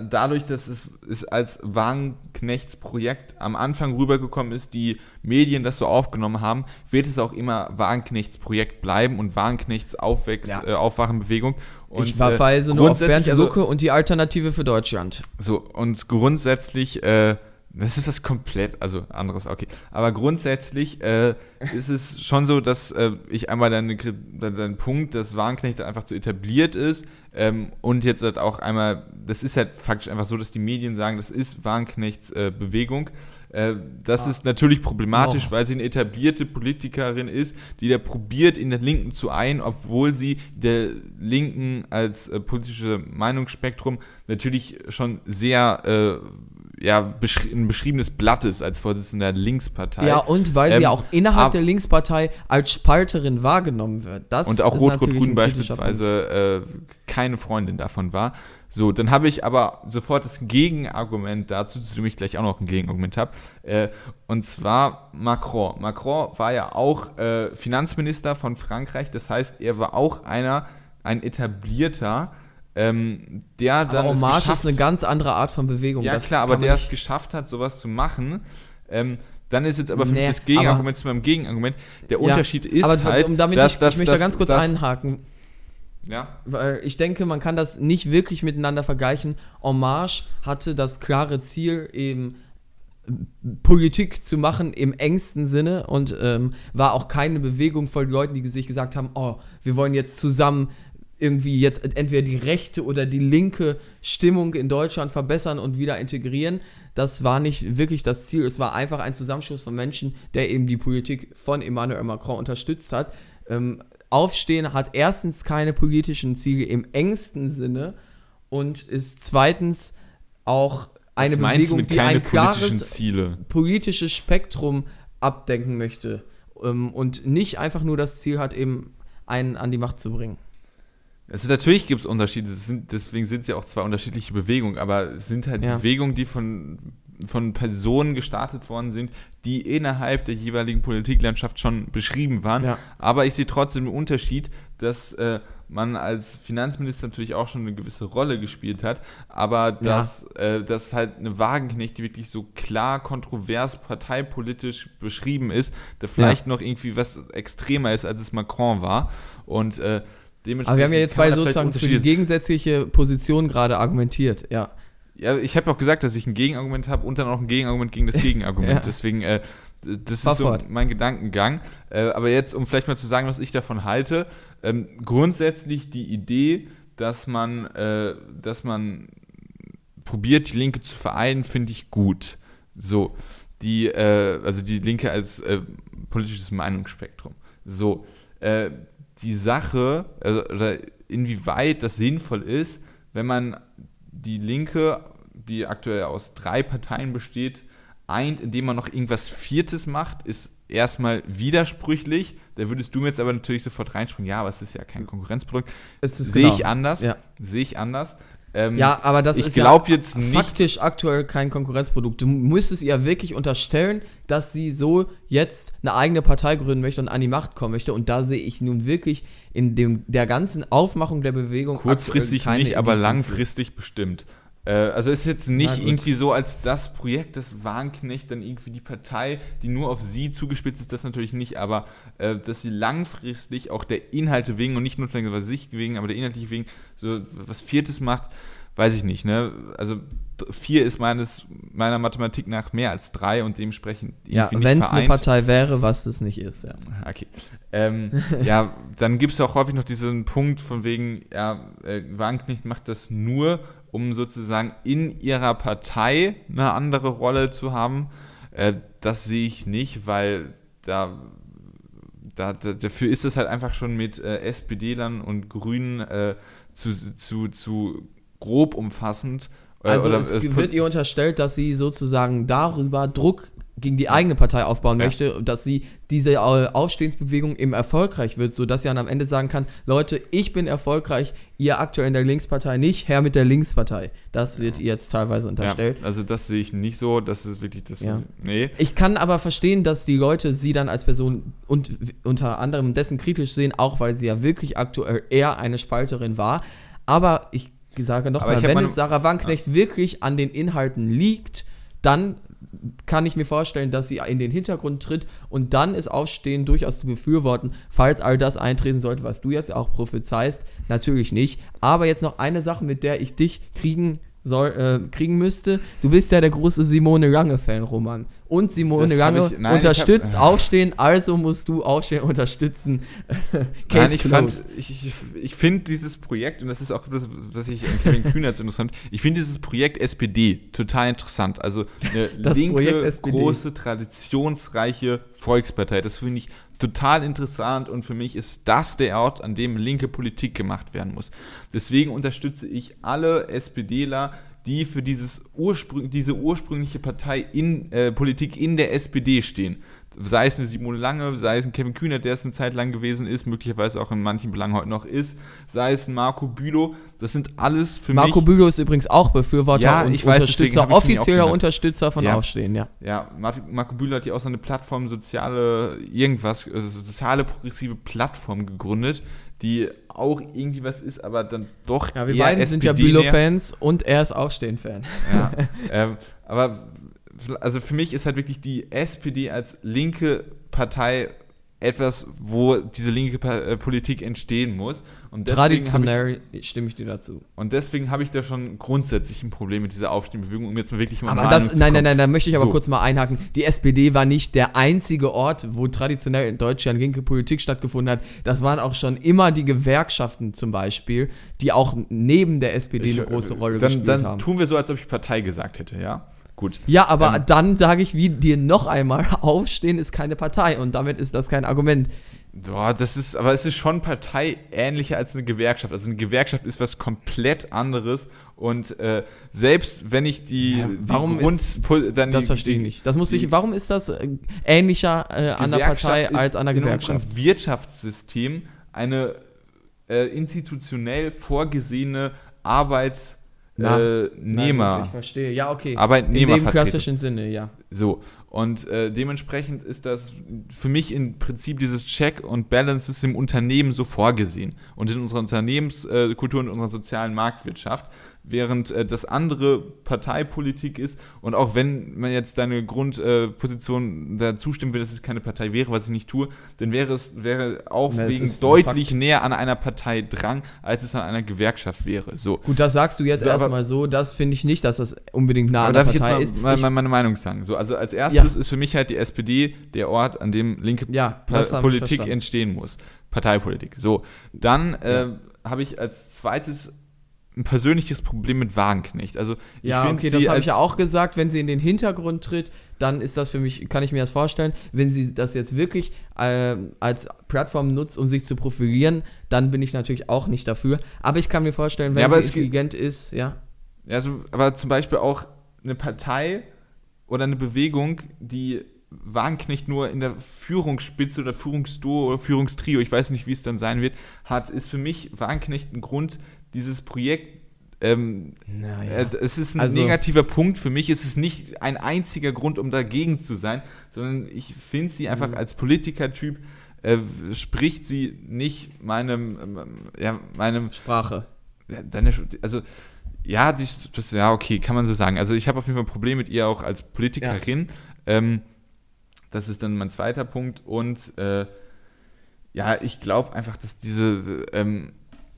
dadurch, dass es, es als Wagenknechts Projekt am Anfang rübergekommen ist, die Medien das so aufgenommen haben, wird es auch immer Wagenknechts Projekt bleiben und Wagenknechts Aufwächs, ja. äh, Aufwachenbewegung. Und, ich verweise äh, nur auf Bernd Lucke also, und die Alternative für Deutschland. So, und grundsätzlich äh, das ist was komplett, also anderes, okay. Aber grundsätzlich äh, ist es schon so, dass äh, ich einmal deinen dein Punkt, dass Warenknecht einfach zu etabliert ist ähm, und jetzt halt auch einmal, das ist halt faktisch einfach so, dass die Medien sagen, das ist Warenknechts äh, Bewegung. Äh, das ah. ist natürlich problematisch, oh. weil sie eine etablierte Politikerin ist, die da probiert, in der Linken zu ein, obwohl sie der Linken als äh, politische Meinungsspektrum natürlich schon sehr äh, ja, beschri ein beschriebenes Blatt ist als Vorsitzender der Linkspartei. Ja, und weil ähm, sie ja auch innerhalb der Linkspartei als Spalterin wahrgenommen wird. Das und auch Rot-Rot-Grün beispielsweise äh, keine Freundin davon war. So, dann habe ich aber sofort das Gegenargument dazu, zu dem ich gleich auch noch ein Gegenargument habe. Äh, und zwar Macron. Macron war ja auch äh, Finanzminister von Frankreich, das heißt, er war auch einer, ein etablierter ähm, der dann. Aber Hommage ist eine ganz andere Art von Bewegung. Ja, das klar, aber der es geschafft hat, sowas zu machen. Ähm, dann ist jetzt aber für nee, mich das Gegenargument zu meinem Gegenargument. Der ja, Unterschied ist aber, halt, um damit dass, ich, dass, ich möchte dass, da ganz kurz dass, einhaken. Ja. Weil ich denke, man kann das nicht wirklich miteinander vergleichen. Hommage hatte das klare Ziel, eben Politik zu machen im engsten Sinne und ähm, war auch keine Bewegung von Leuten, die sich gesagt haben, oh, wir wollen jetzt zusammen irgendwie jetzt entweder die rechte oder die linke Stimmung in Deutschland verbessern und wieder integrieren. Das war nicht wirklich das Ziel. Es war einfach ein Zusammenschluss von Menschen, der eben die Politik von Emmanuel Macron unterstützt hat. Ähm, Aufstehen hat erstens keine politischen Ziele im engsten Sinne und ist zweitens auch eine Bewegung, die ein klares Ziele? politisches Spektrum abdenken möchte ähm, und nicht einfach nur das Ziel hat, eben einen an die Macht zu bringen. Also natürlich gibt es Unterschiede, sind, deswegen sind es ja auch zwei unterschiedliche Bewegungen, aber es sind halt ja. Bewegungen, die von, von Personen gestartet worden sind, die innerhalb der jeweiligen Politiklandschaft schon beschrieben waren. Ja. Aber ich sehe trotzdem einen Unterschied, dass äh, man als Finanzminister natürlich auch schon eine gewisse Rolle gespielt hat, aber dass, ja. äh, dass halt eine Wagenknecht, die wirklich so klar kontrovers parteipolitisch beschrieben ist, da vielleicht noch irgendwie was extremer ist, als es Macron war. Und äh, aber wir haben ja jetzt bei sozusagen für die gegensätzliche Position gerade argumentiert, ja. Ja, ich habe auch gesagt, dass ich ein Gegenargument habe und dann auch ein Gegenargument gegen das Gegenargument. ja. Deswegen, äh, das Fahr ist so mein Gedankengang. Äh, aber jetzt, um vielleicht mal zu sagen, was ich davon halte, ähm, grundsätzlich die Idee, dass man, äh, dass man probiert, die Linke zu vereinen, finde ich gut. So, die, äh, also die Linke als äh, politisches Meinungsspektrum. So, äh, die Sache, also, oder inwieweit das sinnvoll ist, wenn man die Linke, die aktuell aus drei Parteien besteht, eint, indem man noch irgendwas Viertes macht, ist erstmal widersprüchlich. Da würdest du mir jetzt aber natürlich sofort reinspringen, ja, aber es ist ja kein Konkurrenzprodukt. Sehe genau. ich anders. Ja. Sehe ich anders. Ähm, ja, aber das ich ist ja jetzt nicht faktisch aktuell kein Konkurrenzprodukt. Du müsstest ihr wirklich unterstellen, dass sie so jetzt eine eigene Partei gründen möchte und an die Macht kommen möchte. Und da sehe ich nun wirklich in dem, der ganzen Aufmachung der Bewegung kurzfristig nicht, aber langfristig bestimmt. Äh, also ist jetzt nicht irgendwie so, als das Projekt des Warnknecht dann irgendwie die Partei, die nur auf sie zugespitzt ist, das natürlich nicht, aber äh, dass sie langfristig auch der Inhalte wegen und nicht nur von sich wegen, aber der inhaltliche wegen so was Viertes macht, weiß ich nicht. Ne? Also vier ist meines, meiner Mathematik nach mehr als drei und dementsprechend Ja, wenn es eine Partei wäre, was es nicht ist, ja. Okay. Ähm, ja, dann gibt es auch häufig noch diesen Punkt von wegen, ja, äh, Wagenknecht macht das nur, um sozusagen in ihrer Partei eine andere Rolle zu haben. Äh, das sehe ich nicht, weil da da, dafür ist es halt einfach schon mit äh, SPD-Lern und Grünen äh, zu, zu, zu grob umfassend. Äh, also oder, es äh, wird ihr unterstellt, dass sie sozusagen darüber Druck gegen die eigene Partei aufbauen ja. möchte, dass sie diese äh, Aufstehensbewegung eben erfolgreich wird, sodass sie dann am Ende sagen kann, Leute, ich bin erfolgreich, ihr aktuell in der Linkspartei nicht, Herr mit der Linkspartei. Das wird ihr jetzt teilweise unterstellt. Ja, also das sehe ich nicht so, das ist wirklich das, ja. nee. Ich kann aber verstehen, dass die Leute sie dann als Person und unter anderem dessen kritisch sehen, auch weil sie ja wirklich aktuell eher eine Spalterin war. Aber ich sage nochmal, wenn es Sarah Wanknecht ja. wirklich an den Inhalten liegt, dann kann ich mir vorstellen, dass sie in den Hintergrund tritt und dann ist Aufstehen durchaus zu befürworten, falls all das eintreten sollte, was du jetzt auch prophezeist. Natürlich nicht. Aber jetzt noch eine Sache, mit der ich dich kriegen soll, äh, kriegen müsste. Du bist ja der große Simone Lange-Fan, Roman. Und Simone Lange ich, nein, unterstützt hab, Aufstehen, also musst du Aufstehen unterstützen. nein, ich, fand, ich, ich, ich finde dieses Projekt, und das ist auch das, was ich an Kevin Kühner so interessant, ich finde dieses Projekt SPD total interessant. Also eine das linke, große, traditionsreiche Volkspartei. Das finde ich total interessant und für mich ist das der Ort, an dem linke Politik gemacht werden muss. Deswegen unterstütze ich alle SPDler, die für dieses Ursprung, diese ursprüngliche Partei in äh, Politik in der SPD stehen sei es eine Simone Lange, sei es ein Kevin Kühnert, der es eine Zeit lang gewesen ist, möglicherweise auch in manchen Belangen heute noch ist, sei es ein Marco Bülow, das sind alles für Marco mich. Marco Bülow ist übrigens auch Befürworter ja, und ich weiß, Unterstützer, offizieller Unterstützer von ja. Aufstehen, ja. Ja, Marco Bülow hat ja auch so eine Plattform, soziale irgendwas, also soziale progressive Plattform gegründet, die auch irgendwie was ist, aber dann doch Ja, wir beiden sind ja Bülow-Fans und er ist Aufstehen-Fan. Ja, ähm, aber also für mich ist halt wirklich die SPD als linke Partei etwas, wo diese linke äh, Politik entstehen muss. Und Traditionell ich, stimme ich dir dazu. Und deswegen habe ich da schon grundsätzlich ein Problem mit dieser Aufstehbewegung, um jetzt mal wirklich mal aber das, Nein, nein, nein, da möchte ich aber so. kurz mal einhaken. Die SPD war nicht der einzige Ort, wo traditionell in Deutschland linke Politik stattgefunden hat. Das waren auch schon immer die Gewerkschaften zum Beispiel, die auch neben der SPD ich, eine große Rolle dann, gespielt dann haben. Dann tun wir so, als ob ich Partei gesagt hätte, ja? Gut. Ja, aber ähm, dann sage ich wie dir noch einmal, aufstehen ist keine Partei und damit ist das kein Argument. Boah, das ist, aber es ist schon parteiähnlicher als eine Gewerkschaft. Also eine Gewerkschaft ist was komplett anderes und äh, selbst wenn ich die, ja, warum die Grund, ist, dann das verstehe ich nicht. Das muss ich, warum ist das äh, ähnlicher äh, an der Partei als an der Gewerkschaft? In unserem Wirtschaftssystem eine äh, institutionell vorgesehene Arbeits äh, Nehmer. ich verstehe. Ja, okay. Arbeitnehmer. In dem klassischen Sinne, ja. So. Und äh, dementsprechend ist das für mich im Prinzip dieses Check und Balance ist im Unternehmen so vorgesehen und in unserer Unternehmenskultur und unserer sozialen Marktwirtschaft während äh, das andere Parteipolitik ist. Und auch wenn man jetzt deine Grundposition äh, da zustimmen will, dass es keine Partei wäre, was ich nicht tue, dann wäre es wäre auch ja, wegen deutlich näher an einer Partei dran, als es an einer Gewerkschaft wäre. So. Gut, das sagst du jetzt so, erstmal so, das finde ich nicht, dass das unbedingt nah an der Partei ist. Mal, mal meine Meinung sagen. So, also als erstes ja. ist für mich halt die SPD der Ort, an dem linke ja, Politik entstehen muss. Parteipolitik. So, dann äh, habe ich als zweites ein persönliches Problem mit Wagenknecht. Also ja, okay, das habe ich ja auch gesagt. Wenn sie in den Hintergrund tritt, dann ist das für mich, kann ich mir das vorstellen. Wenn sie das jetzt wirklich äh, als Plattform nutzt, um sich zu profilieren, dann bin ich natürlich auch nicht dafür. Aber ich kann mir vorstellen, wenn ja, sie intelligent ist, ja. Also, aber zum Beispiel auch eine Partei oder eine Bewegung, die Wagenknecht nur in der Führungsspitze oder Führungsduo oder Führungstrio, ich weiß nicht, wie es dann sein wird, hat, ist für mich Wagenknecht ein Grund, dieses Projekt ähm, naja. äh, es ist ein also, negativer Punkt. Für mich ist es nicht ein einziger Grund, um dagegen zu sein, sondern ich finde sie einfach mhm. als Politikertyp, äh, spricht sie nicht meinem, ähm, ja, meinem Sprache. Ja, deine, also ja, das, das, ja, okay, kann man so sagen. Also ich habe auf jeden Fall ein Problem mit ihr auch als Politikerin. Ja. Ähm, das ist dann mein zweiter Punkt. Und äh, ja, ich glaube einfach, dass diese ähm,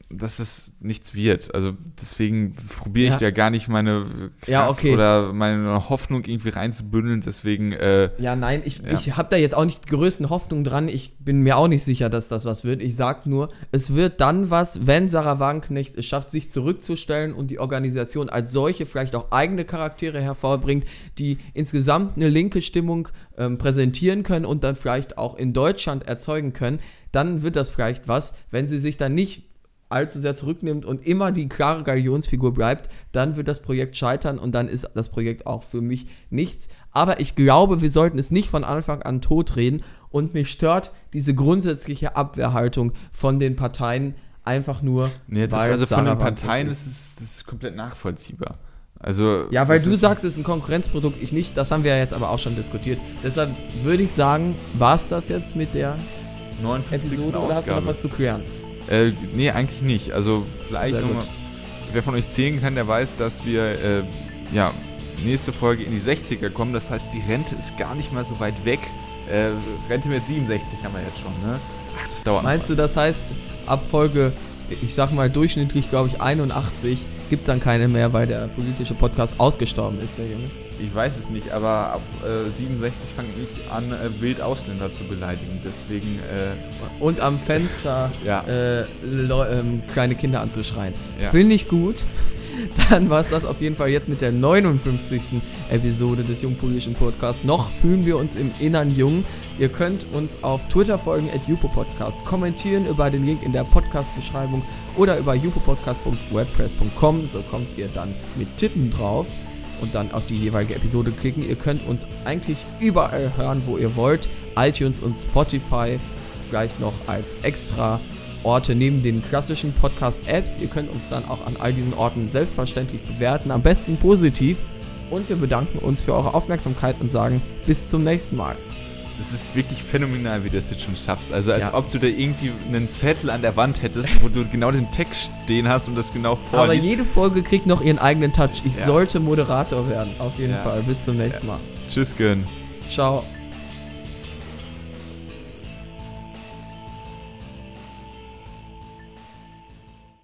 dass es nichts wird. Also deswegen probiere ich ja. da gar nicht meine Kraft ja, okay. oder meine Hoffnung irgendwie reinzubündeln. Deswegen. Äh, ja, nein, ich, ja. ich habe da jetzt auch nicht die größten Hoffnungen dran. Ich bin mir auch nicht sicher, dass das was wird. Ich sage nur, es wird dann was, wenn Sarah Wagenknecht es schafft, sich zurückzustellen und die Organisation als solche vielleicht auch eigene Charaktere hervorbringt, die insgesamt eine linke Stimmung ähm, präsentieren können und dann vielleicht auch in Deutschland erzeugen können. Dann wird das vielleicht was, wenn sie sich dann nicht allzu sehr zurücknimmt und immer die klare Galionsfigur bleibt, dann wird das Projekt scheitern und dann ist das Projekt auch für mich nichts. Aber ich glaube, wir sollten es nicht von Anfang an totreden und mich stört diese grundsätzliche Abwehrhaltung von den Parteien einfach nur. Nee, das also von den Parteien ist es das ist komplett nachvollziehbar. Also, ja, weil du sagst, es ist ein Konkurrenzprodukt, ich nicht. Das haben wir ja jetzt aber auch schon diskutiert. Deshalb würde ich sagen, war es das jetzt mit der 59. Episode Ausgabe. oder hast du noch was zu klären? Äh, nee, eigentlich nicht. Also vielleicht nochmal, wer von euch zählen kann, der weiß, dass wir äh, ja, nächste Folge in die 60er kommen. Das heißt, die Rente ist gar nicht mal so weit weg. Äh, Rente mit 67 haben wir jetzt schon, ne? Ach, das dauert Meinst du, das heißt, ab Folge, ich sag mal durchschnittlich, glaube ich, 81, gibt es dann keine mehr, weil der politische Podcast ausgestorben ist, der Junge? Ich weiß es nicht, aber ab äh, 67 fange ich an, äh, wild Ausländer zu beleidigen. Deswegen. Äh, Und am Fenster ja. Äh, ähm, kleine Kinder anzuschreien. Ja. Finde ich gut. Dann war es das auf jeden Fall jetzt mit der 59. Episode des Jungpolitischen Podcasts. Noch fühlen wir uns im Innern jung. Ihr könnt uns auf Twitter folgen, at Podcast, kommentieren über den Link in der Podcast-Beschreibung oder über jupopodcast.wordpress.com. So kommt ihr dann mit Tippen drauf und dann auf die jeweilige Episode klicken. Ihr könnt uns eigentlich überall hören, wo ihr wollt. iTunes und Spotify vielleicht noch als extra Orte neben den klassischen Podcast-Apps. Ihr könnt uns dann auch an all diesen Orten selbstverständlich bewerten, am besten positiv. Und wir bedanken uns für eure Aufmerksamkeit und sagen bis zum nächsten Mal. Das ist wirklich phänomenal, wie du das jetzt schon schaffst. Also als ja. ob du da irgendwie einen Zettel an der Wand hättest, wo du genau den Text stehen hast und das genau vorliest. Aber jede Folge kriegt noch ihren eigenen Touch. Ich ja. sollte Moderator werden, auf jeden ja. Fall. Bis zum nächsten Mal. Tschüss, Gönn. Ciao.